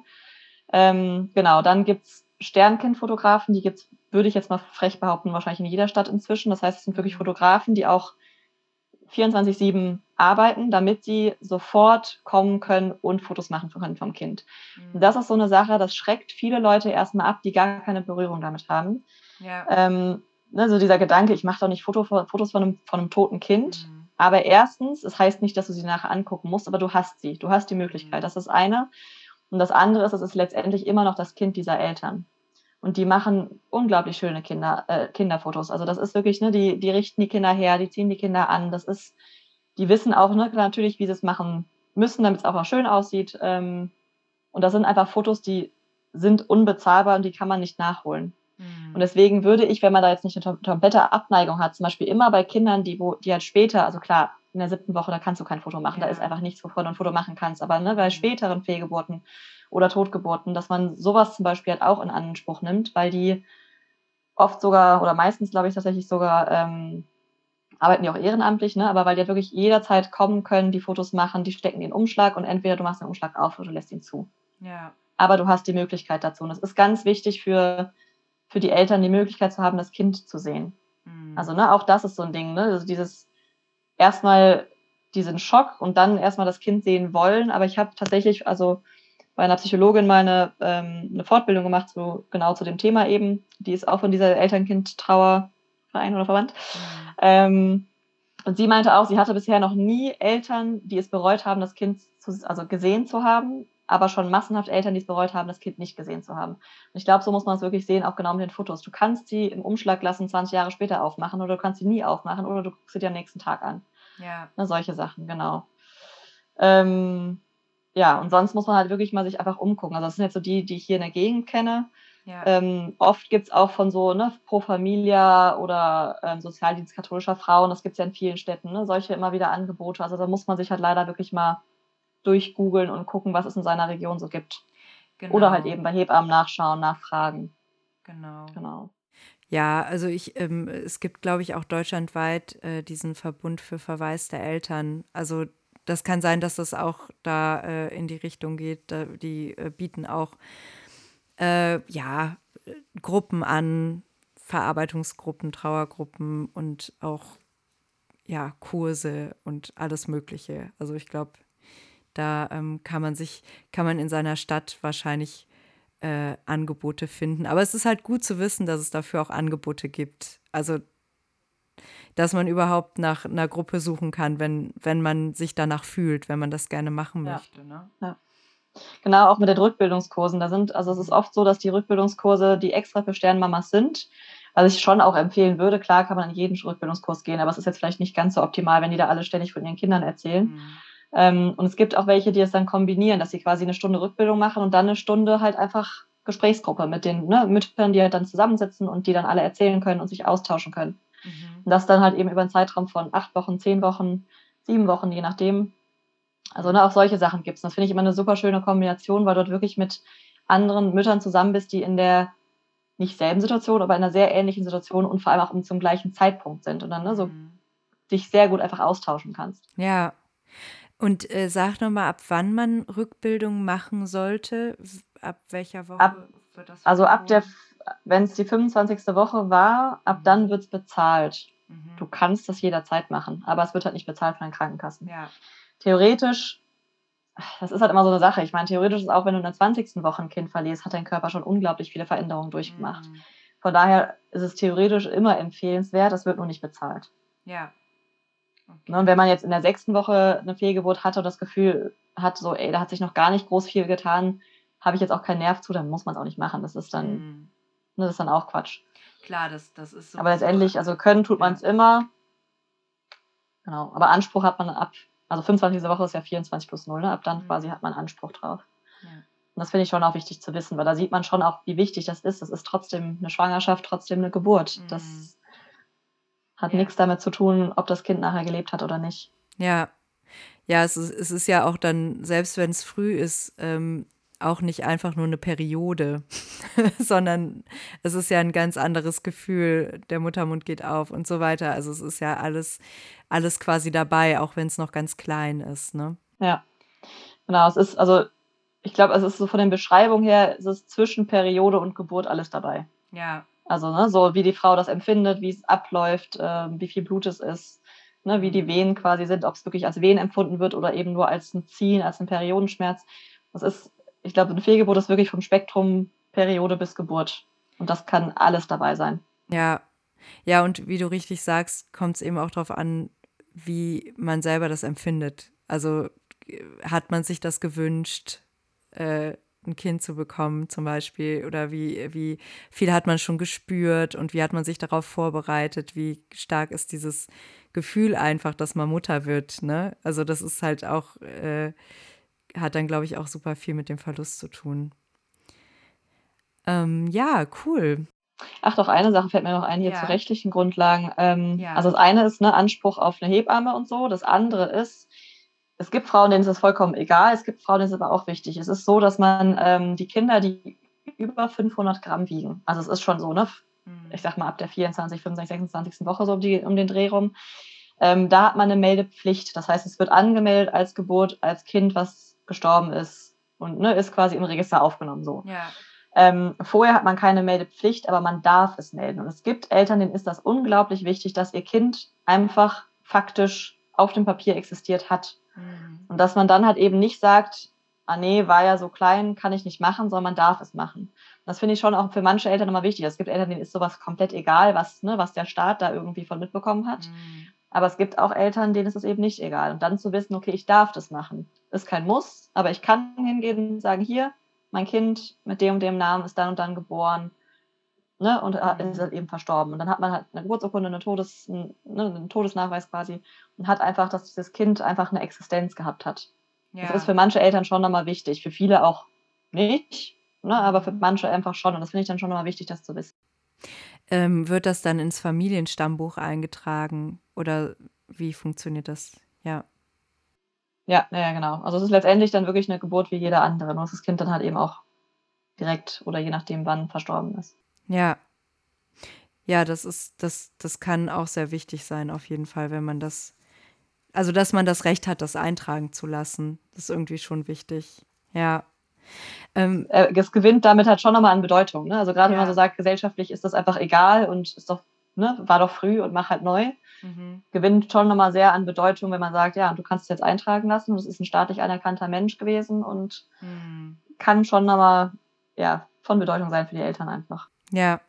Ähm, genau, dann gibt es Sternkindfotografen, die gibt es, würde ich jetzt mal frech behaupten, wahrscheinlich in jeder Stadt inzwischen. Das heißt, es sind wirklich mhm. Fotografen, die auch 24-7 arbeiten, damit sie sofort kommen können und Fotos machen können vom Kind. Mhm. Und das ist so eine Sache, das schreckt viele Leute erstmal ab, die gar keine Berührung damit haben. Ja. Ähm, ne, so dieser Gedanke, ich mache doch nicht Foto, Fotos von einem, von einem toten Kind. Mhm. Aber erstens, es heißt nicht, dass du sie nachher angucken musst, aber du hast sie. Du hast die Möglichkeit. Mhm. Das ist eine. Und das andere ist, es ist letztendlich immer noch das Kind dieser Eltern. Und die machen unglaublich schöne Kinder, äh, Kinderfotos. Also das ist wirklich, ne, die, die richten die Kinder her, die ziehen die Kinder an. Das ist, die wissen auch ne, natürlich, wie sie es machen müssen, damit es auch, auch schön aussieht. Ähm, und das sind einfach Fotos, die sind unbezahlbar und die kann man nicht nachholen. Mhm. Und deswegen würde ich, wenn man da jetzt nicht eine komplette Abneigung hat, zum Beispiel immer bei Kindern, die, wo, die halt später, also klar, in der siebten Woche, da kannst du kein Foto machen, ja. da ist einfach nichts, wovon du ein Foto machen kannst. Aber ne, bei mhm. späteren Fehlgeburten oder Totgeburten, dass man sowas zum Beispiel halt auch in Anspruch nimmt, weil die oft sogar oder meistens, glaube ich, tatsächlich sogar ähm, arbeiten die auch ehrenamtlich, ne? aber weil die halt wirklich jederzeit kommen können, die Fotos machen, die stecken den Umschlag und entweder du machst den Umschlag auf oder du lässt ihn zu. Ja. Aber du hast die Möglichkeit dazu. Und es ist ganz wichtig für, für die Eltern, die Möglichkeit zu haben, das Kind zu sehen. Mhm. Also ne, auch das ist so ein Ding, ne? Also dieses erstmal diesen Schock und dann erstmal das Kind sehen wollen. Aber ich habe tatsächlich, also bei einer Psychologin mal eine, ähm, eine Fortbildung gemacht, so genau zu dem Thema eben. Die ist auch von dieser Elternkind-Trauerverein oder Verband. Mhm. Ähm, und sie meinte auch, sie hatte bisher noch nie Eltern, die es bereut haben, das Kind zu, also gesehen zu haben, aber schon massenhaft Eltern, die es bereut haben, das Kind nicht gesehen zu haben. Und ich glaube, so muss man es wirklich sehen, auch genau mit den Fotos. Du kannst sie im Umschlag lassen, 20 Jahre später aufmachen oder du kannst sie nie aufmachen oder du guckst sie dir am nächsten Tag an. Ja. Na, solche Sachen, genau. Ähm, ja, und sonst muss man halt wirklich mal sich einfach umgucken. Also das sind jetzt so die, die ich hier in der Gegend kenne. Ja. Ähm, oft gibt es auch von so ne, Pro Familia oder ähm, Sozialdienst katholischer Frauen, das gibt es ja in vielen Städten, ne, solche immer wieder Angebote. Also da muss man sich halt leider wirklich mal durchgoogeln und gucken, was es in seiner Region so gibt. Genau. Oder halt eben bei Hebammen nachschauen, nachfragen. Genau. Genau. Ja, also ich, ähm, es gibt, glaube ich, auch deutschlandweit äh, diesen Verbund für Verweis der Eltern. Also das kann sein, dass das auch da äh, in die Richtung geht. Da, die äh, bieten auch äh, ja Gruppen an, Verarbeitungsgruppen, Trauergruppen und auch ja Kurse und alles Mögliche. Also ich glaube, da ähm, kann man sich, kann man in seiner Stadt wahrscheinlich äh, Angebote finden. Aber es ist halt gut zu wissen, dass es dafür auch Angebote gibt. Also dass man überhaupt nach einer Gruppe suchen kann, wenn, wenn man sich danach fühlt, wenn man das gerne machen ja. möchte. Ne? Ja. Genau, auch mit den Rückbildungskursen. Da sind, also es ist oft so, dass die Rückbildungskurse, die extra für Sternmamas sind, was ich schon auch empfehlen würde, klar kann man in jeden Rückbildungskurs gehen, aber es ist jetzt vielleicht nicht ganz so optimal, wenn die da alle ständig von ihren Kindern erzählen. Mhm. Ähm, und es gibt auch welche, die es dann kombinieren, dass sie quasi eine Stunde Rückbildung machen und dann eine Stunde halt einfach Gesprächsgruppe mit den ne, Müttern, die halt dann zusammensitzen und die dann alle erzählen können und sich austauschen können. Mhm. Und das dann halt eben über einen Zeitraum von acht Wochen, zehn Wochen, sieben Wochen, je nachdem. Also ne, auch solche Sachen gibt es. Das finde ich immer eine super schöne Kombination, weil du dort wirklich mit anderen Müttern zusammen bist, die in der nicht selben Situation, aber in einer sehr ähnlichen Situation und vor allem auch zum gleichen Zeitpunkt sind und dann ne, so mhm. dich sehr gut einfach austauschen kannst. Ja. Und äh, sag nochmal, ab wann man Rückbildung machen sollte? Ab welcher Woche ab? Also ab der wenn es die 25. Woche war, ab mhm. dann wird es bezahlt. Mhm. Du kannst das jederzeit machen, aber es wird halt nicht bezahlt von den Krankenkassen. Ja. Theoretisch, das ist halt immer so eine Sache. Ich meine, theoretisch ist auch, wenn du in der 20. Woche ein Kind verlierst, hat dein Körper schon unglaublich viele Veränderungen durchgemacht. Mhm. Von daher ist es theoretisch immer empfehlenswert, es wird nur nicht bezahlt. Ja. Ne, und wenn man jetzt in der sechsten Woche eine Fehlgeburt hatte und das Gefühl hat, so, ey, da hat sich noch gar nicht groß viel getan, habe ich jetzt auch keinen Nerv zu, dann muss man es auch nicht machen. Das ist dann mhm. Ne, das ist dann auch Quatsch. Klar, das, das ist so. Aber letztendlich, also können tut man es immer. Genau. Aber Anspruch hat man ab, also 25. Woche ist ja 24 plus 0, ne? ab dann mhm. quasi hat man Anspruch drauf. Ja. Und das finde ich schon auch wichtig zu wissen, weil da sieht man schon auch, wie wichtig das ist. Das ist trotzdem eine Schwangerschaft, trotzdem eine Geburt. Mhm. Das hat ja. nichts damit zu tun, ob das Kind nachher gelebt hat oder nicht. Ja. Ja, es ist, es ist ja auch dann, selbst wenn es früh ist, ähm, auch nicht einfach nur eine Periode, sondern es ist ja ein ganz anderes Gefühl, der Muttermund geht auf und so weiter. Also es ist ja alles, alles quasi dabei, auch wenn es noch ganz klein ist, ne? Ja. Genau, es ist, also ich glaube, es ist so von den Beschreibungen her, es ist zwischen Periode und Geburt alles dabei. Ja. Also, ne, so wie die Frau das empfindet, wie es abläuft, äh, wie viel Blut es ist, ne, wie die Wehen quasi sind, ob es wirklich als Wehen empfunden wird oder eben nur als ein Ziehen, als ein Periodenschmerz. Das ist, ich glaube, eine Fehlgeburt ist wirklich vom Spektrum Periode bis Geburt. Und das kann alles dabei sein. Ja, ja, und wie du richtig sagst, kommt es eben auch darauf an, wie man selber das empfindet. Also hat man sich das gewünscht, äh, ein Kind zu bekommen zum Beispiel? Oder wie, wie viel hat man schon gespürt und wie hat man sich darauf vorbereitet? Wie stark ist dieses Gefühl einfach, dass man Mutter wird? Ne? Also das ist halt auch, äh, hat dann, glaube ich, auch super viel mit dem Verlust zu tun. Ähm, ja, cool. Ach doch, eine Sache fällt mir noch ein hier ja. zu rechtlichen Grundlagen. Ähm, ja. Also das eine ist ne, Anspruch auf eine Hebamme und so. Das andere ist, es gibt Frauen, denen ist das vollkommen egal. Es gibt Frauen, denen ist es aber auch wichtig. Es ist so, dass man ähm, die Kinder, die über 500 Gramm wiegen, also es ist schon so, ne? Mhm. Ich sag mal ab der 24, 25, 26. Woche so um, die, um den Dreh rum, ähm, da hat man eine Meldepflicht. Das heißt, es wird angemeldet als Geburt, als Kind, was gestorben ist und ne, ist quasi im Register aufgenommen so. Ja. Ähm, vorher hat man keine Meldepflicht, aber man darf es melden. Und es gibt Eltern, denen ist das unglaublich wichtig, dass ihr Kind einfach faktisch auf dem Papier existiert hat. Mhm. Und dass man dann halt eben nicht sagt, ah nee, war ja so klein, kann ich nicht machen, sondern man darf es machen. Das finde ich schon auch für manche Eltern immer wichtig. Es gibt Eltern, denen ist sowas komplett egal, was, ne, was der Staat da irgendwie von mitbekommen hat. Mhm. Aber es gibt auch Eltern, denen ist es eben nicht egal. Und dann zu wissen, okay, ich darf das machen. Ist kein Muss, aber ich kann hingehen und sagen, hier, mein Kind mit dem und dem Namen ist dann und dann geboren ne, und ist halt eben verstorben. Und dann hat man halt eine Geburtsurkunde, eine Todes, ne, einen Todesnachweis quasi und hat einfach, dass dieses Kind einfach eine Existenz gehabt hat. Ja. Das ist für manche Eltern schon nochmal wichtig, für viele auch nicht, ne, aber für mhm. manche einfach schon. Und das finde ich dann schon nochmal wichtig, das zu wissen. Ähm, wird das dann ins Familienstammbuch eingetragen oder wie funktioniert das? Ja. Ja, ja, genau. Also es ist letztendlich dann wirklich eine Geburt wie jeder andere, nur dass das Kind dann halt eben auch direkt oder je nachdem wann verstorben ist. Ja. Ja, das ist, das, das kann auch sehr wichtig sein, auf jeden Fall, wenn man das, also dass man das Recht hat, das eintragen zu lassen. Das ist irgendwie schon wichtig. Ja. Ähm, äh, es gewinnt damit halt schon nochmal an Bedeutung. Ne? Also gerade ja. wenn man so sagt, gesellschaftlich ist das einfach egal und ist doch, ne, war doch früh und mach halt neu mhm. gewinnt schon nochmal sehr an Bedeutung, wenn man sagt, ja, du kannst es jetzt eintragen lassen, das ist ein staatlich anerkannter Mensch gewesen und mhm. kann schon nochmal ja, von Bedeutung sein für die Eltern einfach. Ja.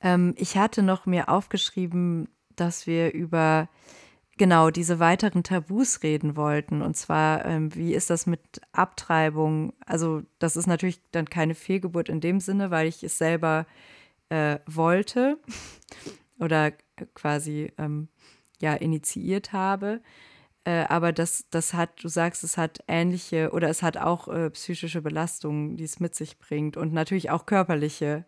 Ähm, ich hatte noch mir aufgeschrieben, dass wir über genau diese weiteren Tabus reden wollten. Und zwar, ähm, wie ist das mit Abtreibung? Also, das ist natürlich dann keine Fehlgeburt in dem Sinne, weil ich es selber äh, wollte oder quasi ähm, ja initiiert habe. Äh, aber das, das hat, du sagst, es hat ähnliche oder es hat auch äh, psychische Belastungen, die es mit sich bringt und natürlich auch körperliche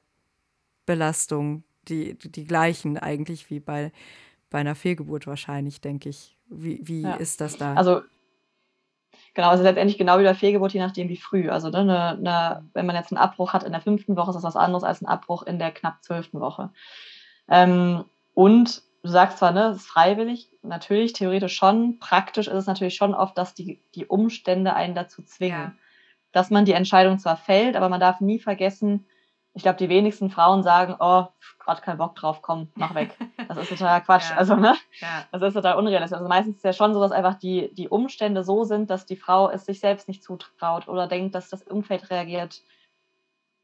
Belastungen, die, die gleichen eigentlich wie bei, bei einer Fehlgeburt wahrscheinlich, denke ich. Wie, wie ja. ist das da? Also Genau, also letztendlich genau wie bei Fehlgeburt, je nachdem wie früh. Also ne, ne, ne, wenn man jetzt einen Abbruch hat in der fünften Woche, ist das was anderes als ein Abbruch in der knapp zwölften Woche. Ähm, und du sagst zwar, ne, es ist freiwillig, natürlich, theoretisch schon. Praktisch ist es natürlich schon oft, dass die, die Umstände einen dazu zwingen. Ja. Dass man die Entscheidung zwar fällt, aber man darf nie vergessen, ich glaube, die wenigsten Frauen sagen, oh, gerade keinen Bock drauf, komm, mach weg. Das ist total Quatsch. Ja. Also, ne? Ja. Das ist total unrealistisch. Also meistens ist es ja schon so, dass einfach die, die Umstände so sind, dass die Frau es sich selbst nicht zutraut oder denkt, dass das Umfeld reagiert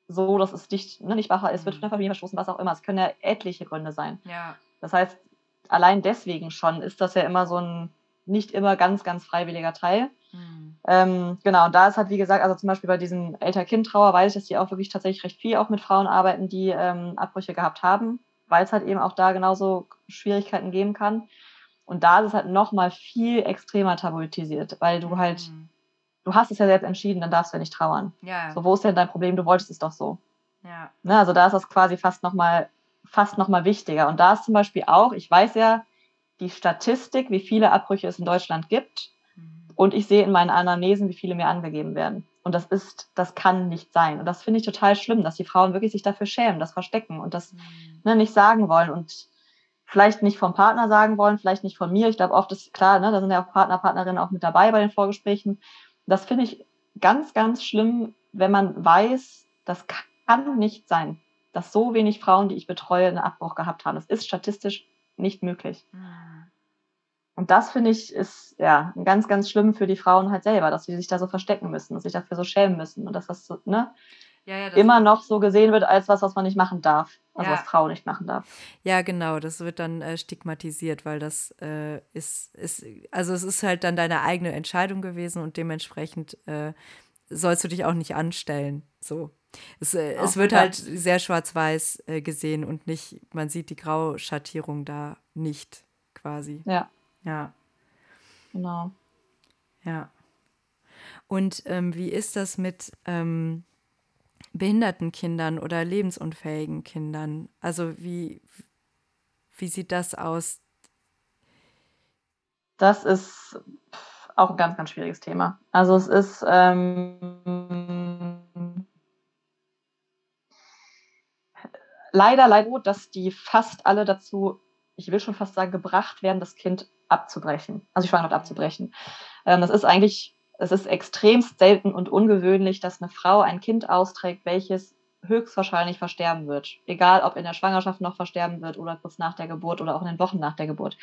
so, dass es nicht, ne, nicht wachbar ist, wird von der Familie verstoßen, was auch immer. Es können ja etliche Gründe sein. Ja. Das heißt, allein deswegen schon ist das ja immer so ein nicht immer ganz, ganz freiwilliger Teil. Mhm. Ähm, genau, und da ist halt, wie gesagt, also zum Beispiel bei diesem Elter-Kind-Trauer weiß ich, dass die auch wirklich tatsächlich recht viel auch mit Frauen arbeiten, die ähm, Abbrüche gehabt haben, weil es halt eben auch da genauso Schwierigkeiten geben kann. Und da ist es halt nochmal viel extremer tabuisiert, weil du halt mhm du hast es ja selbst entschieden, dann darfst du ja nicht trauern. Ja. So, wo ist denn dein Problem? Du wolltest es doch so. Ja. Ne, also da ist das quasi fast nochmal fast noch mal wichtiger. Und da ist zum Beispiel auch, ich weiß ja die Statistik, wie viele Abbrüche es in Deutschland gibt. Mhm. Und ich sehe in meinen Anamnesen, wie viele mir angegeben werden. Und das ist, das kann nicht sein. Und das finde ich total schlimm, dass die Frauen wirklich sich dafür schämen, das verstecken und das mhm. ne, nicht sagen wollen und vielleicht nicht vom Partner sagen wollen, vielleicht nicht von mir. Ich glaube, oft ist klar, ne, da sind ja auch Partner, Partnerinnen auch mit dabei bei den Vorgesprächen. Das finde ich ganz, ganz schlimm, wenn man weiß, das kann nicht sein, dass so wenig Frauen, die ich betreue, einen Abbruch gehabt haben. Das ist statistisch nicht möglich. Mhm. Und das finde ich ist ja ganz, ganz schlimm für die Frauen halt selber, dass sie sich da so verstecken müssen und sich dafür so schämen müssen und dass das so, ne, ja, ja, immer noch so gesehen wird als was, was man nicht machen darf. Also ja. was Frau nicht machen darf. Ja, genau, das wird dann äh, stigmatisiert, weil das äh, ist, ist, also es ist halt dann deine eigene Entscheidung gewesen und dementsprechend äh, sollst du dich auch nicht anstellen. So. Es, äh, es wird halt sehr schwarz-weiß äh, gesehen und nicht, man sieht die Grauschattierung da nicht quasi. Ja. Ja. Genau. Ja. Und ähm, wie ist das mit ähm, behinderten Kindern oder lebensunfähigen Kindern? Also wie, wie sieht das aus? Das ist auch ein ganz, ganz schwieriges Thema. Also es ist ähm, leider, leider gut, dass die fast alle dazu, ich will schon fast sagen, gebracht werden, das Kind abzubrechen, also die Schwangerschaft abzubrechen. Ähm, das ist eigentlich es ist extremst selten und ungewöhnlich, dass eine Frau ein Kind austrägt, welches höchstwahrscheinlich versterben wird. Egal, ob in der Schwangerschaft noch versterben wird oder kurz nach der Geburt oder auch in den Wochen nach der Geburt.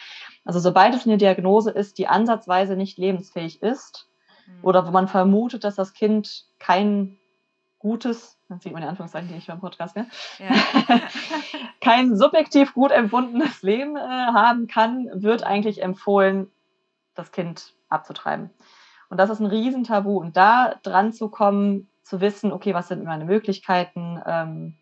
Also sobald es eine Diagnose ist, die ansatzweise nicht lebensfähig ist mhm. oder wo man vermutet, dass das Kind kein gutes, das sieht man in Anführungszeichen nicht beim Podcast, ne? Ja. kein subjektiv gut empfundenes Leben äh, haben kann, wird eigentlich empfohlen, das Kind abzutreiben. Und das ist ein Riesentabu. Und da dran zu kommen, zu wissen, okay, was sind meine Möglichkeiten, ähm,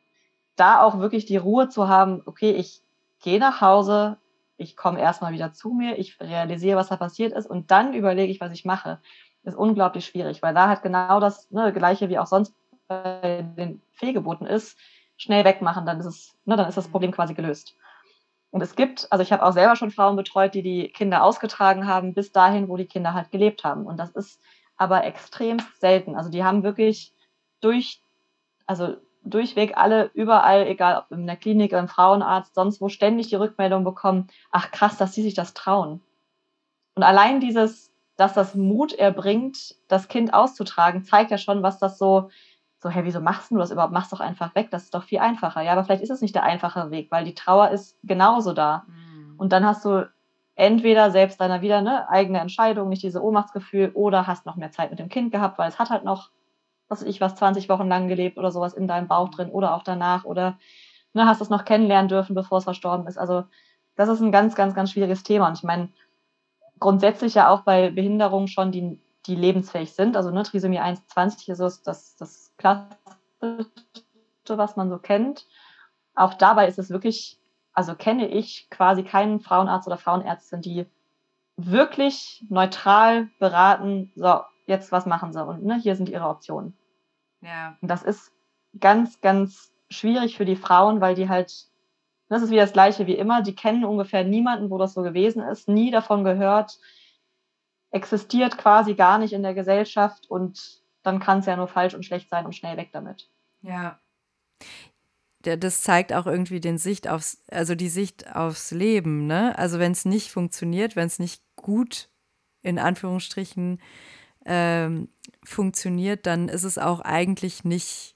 da auch wirklich die Ruhe zu haben, okay, ich gehe nach Hause, ich komme erstmal wieder zu mir, ich realisiere, was da passiert ist und dann überlege ich, was ich mache, ist unglaublich schwierig, weil da halt genau das ne, gleiche wie auch sonst bei den Fehlgeburten ist, schnell wegmachen, dann ist es, ne, dann ist das Problem quasi gelöst. Und es gibt, also ich habe auch selber schon Frauen betreut, die die Kinder ausgetragen haben, bis dahin, wo die Kinder halt gelebt haben. Und das ist aber extrem selten. Also die haben wirklich durch, also durchweg alle, überall, egal ob in der Klinik, im Frauenarzt, sonst wo, ständig die Rückmeldung bekommen, ach krass, dass sie sich das trauen. Und allein dieses, dass das Mut erbringt, das Kind auszutragen, zeigt ja schon, was das so so, hey, wieso machst du das überhaupt? Mach's doch einfach weg, das ist doch viel einfacher. Ja, aber vielleicht ist es nicht der einfache Weg, weil die Trauer ist genauso da. Mhm. Und dann hast du entweder selbst deiner wieder eine eigene Entscheidung, nicht diese Ohnmachtsgefühl, oder hast noch mehr Zeit mit dem Kind gehabt, weil es hat halt noch, was weiß ich was, 20 Wochen lang gelebt oder sowas in deinem Bauch drin oder auch danach oder ne, hast es noch kennenlernen dürfen, bevor es verstorben ist. Also das ist ein ganz, ganz, ganz schwieriges Thema. Und ich meine, grundsätzlich ja auch bei Behinderungen schon, die, die lebensfähig sind. Also ne, Trisomie 1,20 ist das, das, das klassische, was man so kennt. Auch dabei ist es wirklich, also kenne ich quasi keinen Frauenarzt oder Frauenärztin, die wirklich neutral beraten, so, jetzt was machen sie und ne, hier sind ihre Optionen. Ja. Und das ist ganz, ganz schwierig für die Frauen, weil die halt, das ist wie das Gleiche wie immer, die kennen ungefähr niemanden, wo das so gewesen ist, nie davon gehört, existiert quasi gar nicht in der Gesellschaft und dann kann es ja nur falsch und schlecht sein und schnell weg damit. Ja. Das zeigt auch irgendwie den Sicht aufs, also die Sicht aufs Leben, ne? Also wenn es nicht funktioniert, wenn es nicht gut in Anführungsstrichen ähm, funktioniert, dann ist es auch eigentlich nicht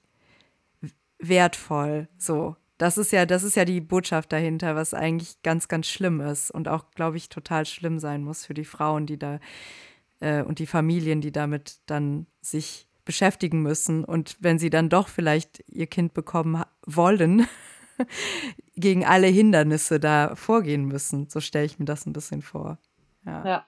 wertvoll. So. Das ist ja, das ist ja die Botschaft dahinter, was eigentlich ganz, ganz schlimm ist und auch, glaube ich, total schlimm sein muss für die Frauen, die da äh, und die Familien, die damit dann sich beschäftigen müssen. Und wenn sie dann doch vielleicht ihr Kind bekommen wollen, gegen alle Hindernisse da vorgehen müssen. So stelle ich mir das ein bisschen vor. Ja. ja.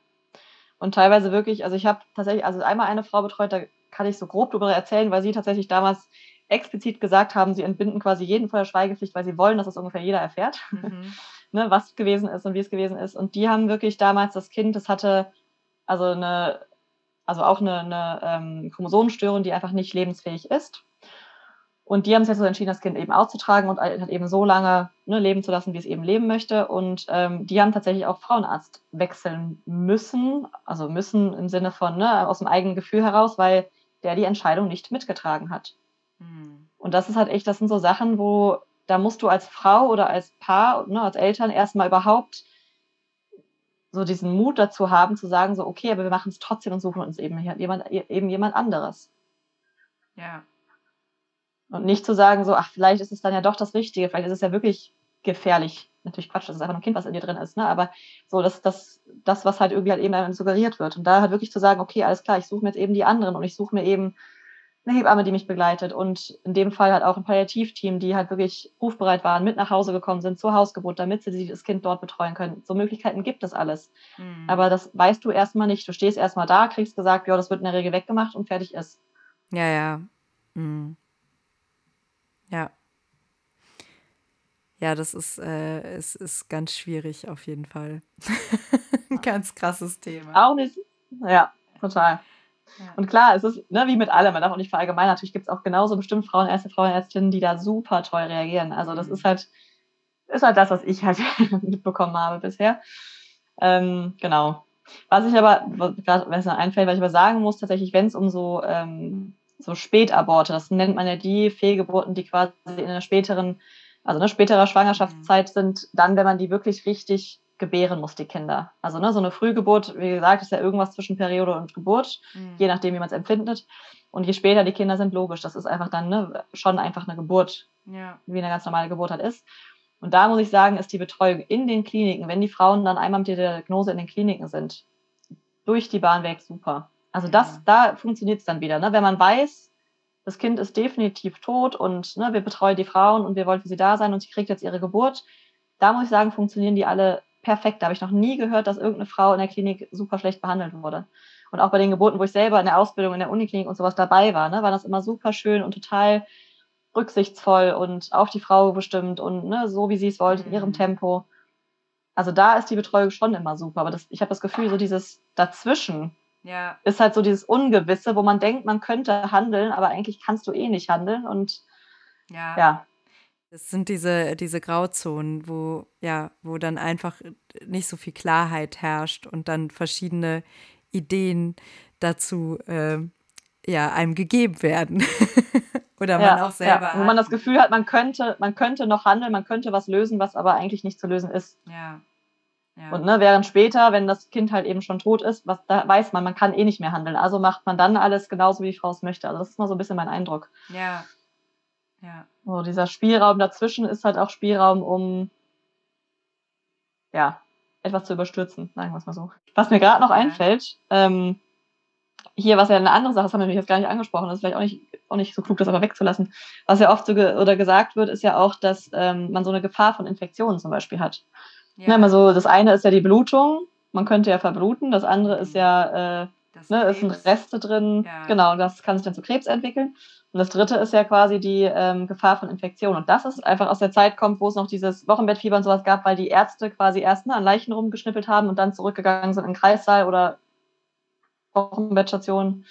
Und teilweise wirklich, also ich habe tatsächlich, also einmal eine Frau betreut, da kann ich so grob darüber erzählen, weil sie tatsächlich damals explizit gesagt haben, sie entbinden quasi jeden vor der Schweigepflicht, weil sie wollen, dass es ungefähr jeder erfährt, mhm. ne, was gewesen ist und wie es gewesen ist. Und die haben wirklich damals das Kind, das hatte also eine also auch eine, eine ähm, Chromosomenstörung, die einfach nicht lebensfähig ist. Und die haben sich jetzt so entschieden, das Kind eben auszutragen und halt eben so lange ne, leben zu lassen, wie es eben leben möchte. Und ähm, die haben tatsächlich auch Frauenarzt wechseln müssen, also müssen im Sinne von ne, aus dem eigenen Gefühl heraus, weil der die Entscheidung nicht mitgetragen hat. Mhm. Und das ist halt echt, das sind so Sachen, wo da musst du als Frau oder als Paar, ne, als Eltern erstmal überhaupt so diesen Mut dazu haben, zu sagen, so, okay, aber wir machen es trotzdem und suchen uns eben jemand, eben jemand anderes. Ja. Und nicht zu sagen, so, ach, vielleicht ist es dann ja doch das Richtige, vielleicht ist es ja wirklich gefährlich, natürlich Quatsch, das ist einfach nur ein Kind, was in dir drin ist, ne? aber so, dass das, das, was halt irgendwie halt eben suggeriert wird. Und da halt wirklich zu sagen, okay, alles klar, ich suche mir jetzt eben die anderen und ich suche mir eben eine Hebamme, die mich begleitet und in dem Fall halt auch ein Palliativteam, die halt wirklich rufbereit waren, mit nach Hause gekommen sind zur Hausgeburt, damit sie das Kind dort betreuen können. So Möglichkeiten gibt es alles. Mhm. Aber das weißt du erstmal nicht. Du stehst erstmal da, kriegst gesagt, ja, das wird in der Regel weggemacht und fertig ist. Ja, ja. Mhm. Ja. Ja, das ist, äh, es ist ganz schwierig auf jeden Fall. Ein ganz krasses Thema. Auch nicht. Ja, total. Ja. Und klar, es ist ne, wie mit allem, man darf auch nicht verallgemeinern. Natürlich gibt es auch genauso bestimmt Frauenärzte, Frauenärztinnen, die da super toll reagieren. Also das mhm. ist halt, ist halt das, was ich halt mitbekommen habe bisher. Ähm, genau. Was ich aber, gerade wenn es mir einfällt, was ich aber sagen muss, tatsächlich, wenn es um so, ähm, so Spätaborte, das nennt man ja die Fehlgeburten, die quasi in einer späteren, also eine spätere Schwangerschaftszeit mhm. sind, dann, wenn man die wirklich richtig gebären muss, die Kinder. Also ne, so eine Frühgeburt, wie gesagt, ist ja irgendwas zwischen Periode und Geburt, mhm. je nachdem, wie man es empfindet. Und je später die Kinder sind, logisch, das ist einfach dann ne, schon einfach eine Geburt, ja. wie eine ganz normale Geburt halt ist. Und da muss ich sagen, ist die Betreuung in den Kliniken, wenn die Frauen dann einmal mit der Diagnose in den Kliniken sind, durch die Bahn weg super. Also das, ja. da funktioniert es dann wieder. Ne? Wenn man weiß, das Kind ist definitiv tot und ne, wir betreuen die Frauen und wir wollen für sie da sein und sie kriegt jetzt ihre Geburt, da muss ich sagen, funktionieren die alle perfekt. Da habe ich noch nie gehört, dass irgendeine Frau in der Klinik super schlecht behandelt wurde. Und auch bei den Geburten, wo ich selber in der Ausbildung in der Uniklinik und sowas dabei war, ne, war das immer super schön und total rücksichtsvoll und auf die Frau bestimmt und ne, so, wie sie es wollte, in ihrem mhm. Tempo. Also da ist die Betreuung schon immer super. Aber das, ich habe das Gefühl, so dieses Dazwischen ja. ist halt so dieses Ungewisse, wo man denkt, man könnte handeln, aber eigentlich kannst du eh nicht handeln. Und ja, ja es sind diese, diese Grauzonen, wo, ja, wo dann einfach nicht so viel Klarheit herrscht und dann verschiedene Ideen dazu äh, ja, einem gegeben werden. Oder man ja, auch selber. Ja, wo man das Gefühl hat, man könnte, man könnte noch handeln, man könnte was lösen, was aber eigentlich nicht zu lösen ist. Ja. ja. Und ne, während später, wenn das Kind halt eben schon tot ist, was da weiß man, man kann eh nicht mehr handeln. Also macht man dann alles genauso, wie die Frau es möchte. Also das ist mal so ein bisschen mein Eindruck. Ja, ja. So, dieser Spielraum dazwischen ist halt auch Spielraum, um ja, etwas zu überstürzen, sagen wir es mal so. Was mir gerade noch einfällt, ähm, hier, was ja eine andere Sache, das haben wir jetzt gar nicht angesprochen, das ist vielleicht auch nicht, auch nicht so klug, das aber wegzulassen. Was ja oft so ge oder gesagt wird, ist ja auch, dass ähm, man so eine Gefahr von Infektionen zum Beispiel hat. Ja. Ne, so, das eine ist ja die Blutung, man könnte ja verbluten, das andere ist ja, äh, ne, ist ein Reste drin, ja. genau, das kann sich dann zu Krebs entwickeln. Und das dritte ist ja quasi die ähm, Gefahr von Infektion. Und das ist einfach aus der Zeit kommt, wo es noch dieses Wochenbettfieber und sowas gab, weil die Ärzte quasi erst ne, an Leichen rumgeschnippelt haben und dann zurückgegangen sind in den Kreissaal oder Wochenbettstationen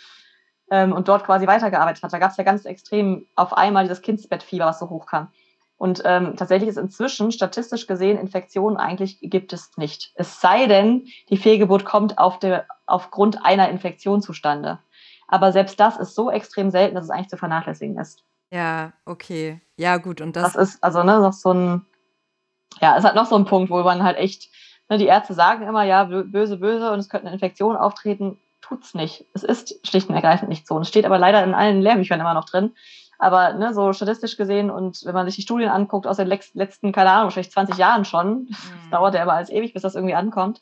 ähm, und dort quasi weitergearbeitet hat. Da gab es ja ganz extrem auf einmal dieses Kindsbettfieber, was so hoch kam. Und ähm, tatsächlich ist inzwischen statistisch gesehen Infektionen eigentlich gibt es nicht. Es sei denn, die Fehlgeburt kommt auf der, aufgrund einer Infektion zustande. Aber selbst das ist so extrem selten, dass es eigentlich zu vernachlässigen ist. Ja, okay. Ja, gut. Und das, das ist also ne, noch so ein, ja, es hat noch so ein Punkt, wo man halt echt, ne, die Ärzte sagen immer, ja, böse, böse und es könnte eine Infektion auftreten. Tut's nicht. Es ist schlicht und ergreifend nicht so. Und es steht aber leider in allen Lehrbüchern immer noch drin. Aber ne, so statistisch gesehen und wenn man sich die Studien anguckt aus den letzten, keine Ahnung, wahrscheinlich 20 Jahren schon, mhm. das dauert ja aber als ewig, bis das irgendwie ankommt,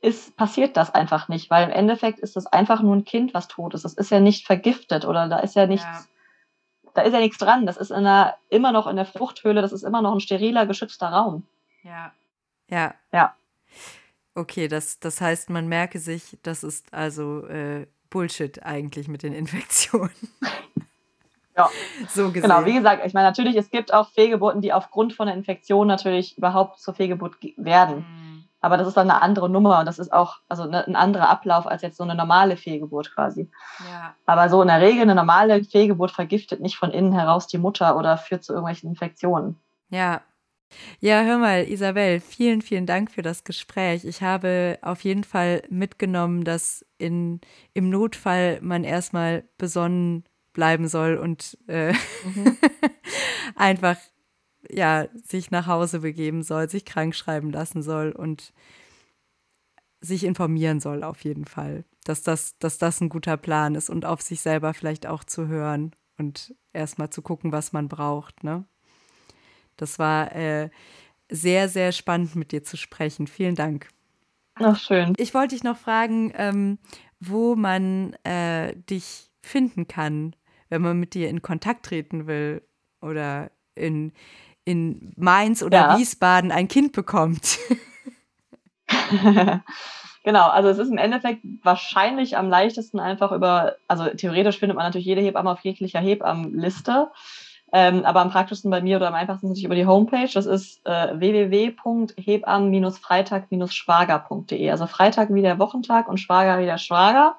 ist, passiert das einfach nicht, weil im Endeffekt ist das einfach nur ein Kind, was tot ist. Das ist ja nicht vergiftet oder da ist ja nichts, ja. da ist ja nichts dran. Das ist in einer, immer noch in der Fruchthöhle, das ist immer noch ein steriler, geschützter Raum. Ja. Ja. Ja. Okay, das, das heißt, man merke sich, das ist also äh, Bullshit eigentlich mit den Infektionen. Ja, so gesehen. Genau, wie gesagt, ich meine, natürlich, es gibt auch Fehlgeburten, die aufgrund von der Infektion natürlich überhaupt zur Fehlgeburt werden. Mhm. Aber das ist dann eine andere Nummer und das ist auch also ne, ein anderer Ablauf als jetzt so eine normale Fehlgeburt quasi. Ja. Aber so in der Regel eine normale Fehlgeburt vergiftet nicht von innen heraus die Mutter oder führt zu irgendwelchen Infektionen. Ja. Ja, hör mal, Isabel, vielen, vielen Dank für das Gespräch. Ich habe auf jeden Fall mitgenommen, dass in, im Notfall man erstmal besonnen bleiben soll und äh, mhm. einfach ja, sich nach Hause begeben soll, sich krank schreiben lassen soll und sich informieren soll auf jeden Fall, dass das, dass das ein guter Plan ist und auf sich selber vielleicht auch zu hören und erstmal zu gucken, was man braucht. Ne? Das war äh, sehr, sehr spannend mit dir zu sprechen. Vielen Dank. Ach, schön. Ich wollte dich noch fragen, ähm, wo man äh, dich finden kann, wenn man mit dir in Kontakt treten will oder in, in Mainz oder ja. Wiesbaden ein Kind bekommt. genau, also es ist im Endeffekt wahrscheinlich am leichtesten einfach über, also theoretisch findet man natürlich jede Hebamme auf jeglicher Hebammenliste. Ähm, aber am praktischsten bei mir oder am einfachsten natürlich über die Homepage. Das ist äh, www.hebammen-freitag-schwager.de. Also Freitag wie der Wochentag und Schwager wie der Schwager.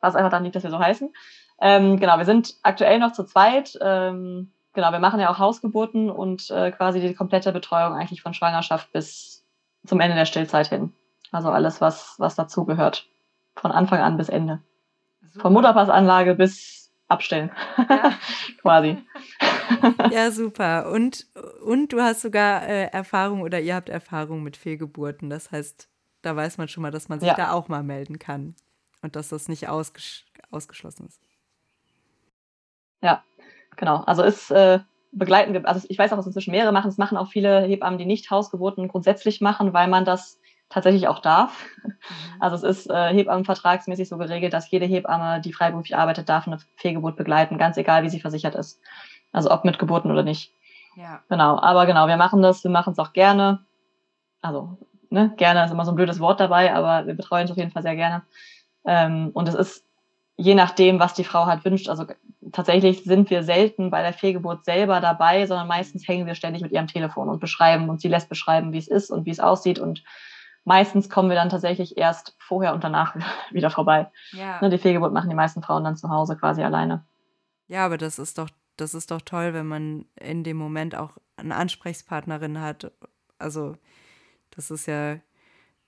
Was einfach dann liegt, dass wir so heißen. Ähm, genau, wir sind aktuell noch zu zweit. Ähm, genau, wir machen ja auch Hausgeburten und äh, quasi die komplette Betreuung eigentlich von Schwangerschaft bis zum Ende der Stillzeit hin. Also alles, was, was dazugehört. Von Anfang an bis Ende. Super. Von Mutterpassanlage bis Abstellen. Ja. quasi. Ja, super. Und, und du hast sogar äh, Erfahrung oder ihr habt Erfahrung mit Fehlgeburten. Das heißt, da weiß man schon mal, dass man sich ja. da auch mal melden kann und dass das nicht ausges ausgeschlossen ist. Ja, genau. Also ist äh, begleiten wir, also ich weiß auch, dass inzwischen mehrere machen. Es machen auch viele Hebammen, die nicht Hausgeburten grundsätzlich machen, weil man das tatsächlich auch darf. Mhm. Also es ist äh, Hebammenvertragsmäßig so geregelt, dass jede Hebamme, die freiberuflich arbeitet, darf eine Fehlgeburt begleiten, ganz egal, wie sie versichert ist. Also ob mit Geburten oder nicht. Ja. Genau, aber genau, wir machen das, wir machen es auch gerne. Also, ne, gerne ist immer so ein blödes Wort dabei, aber wir betreuen es auf jeden Fall sehr gerne. Ähm, und es ist je nachdem, was die Frau halt wünscht. Also tatsächlich sind wir selten bei der Fehlgeburt selber dabei, sondern meistens hängen wir ständig mit ihrem Telefon und beschreiben und sie lässt beschreiben, wie es ist und wie es aussieht und meistens kommen wir dann tatsächlich erst vorher und danach wieder vorbei. Ja. Ne, die Fehlgeburt machen die meisten Frauen dann zu Hause quasi alleine. Ja, aber das ist doch, das ist doch toll, wenn man in dem Moment auch eine Ansprechpartnerin hat. Also, das ist ja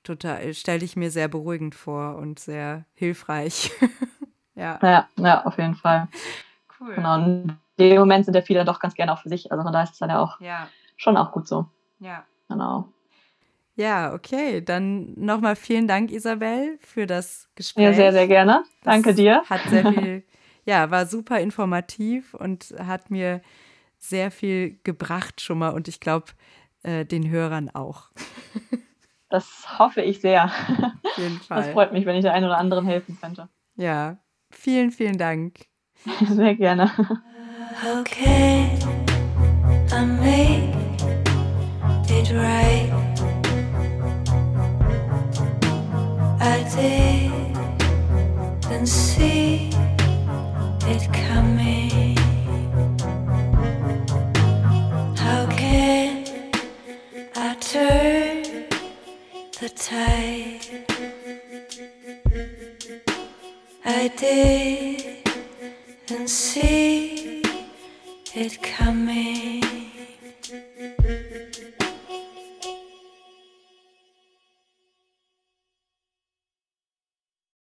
total, stelle ich mir sehr beruhigend vor und sehr hilfreich. Ja. ja, ja, auf jeden Fall. Cool. Genau. Und in dem Moment sind ja viele doch ganz gerne auch für sich. Also von daher ist es dann ja auch ja. schon auch gut so. Ja. Genau. Ja, okay. Dann nochmal vielen Dank, Isabel, für das Gespräch. Ja, sehr, sehr gerne. Danke das dir. Hat sehr viel, ja, war super informativ und hat mir sehr viel gebracht schon mal und ich glaube, äh, den Hörern auch. Das hoffe ich sehr. Auf jeden Fall. Das freut mich, wenn ich der einen oder anderen helfen könnte. Ja, Vielen, vielen Dank. Sehr gerne. Okay, I made it right. I didn't see it coming. How can I turn the tide? I didn't see it coming.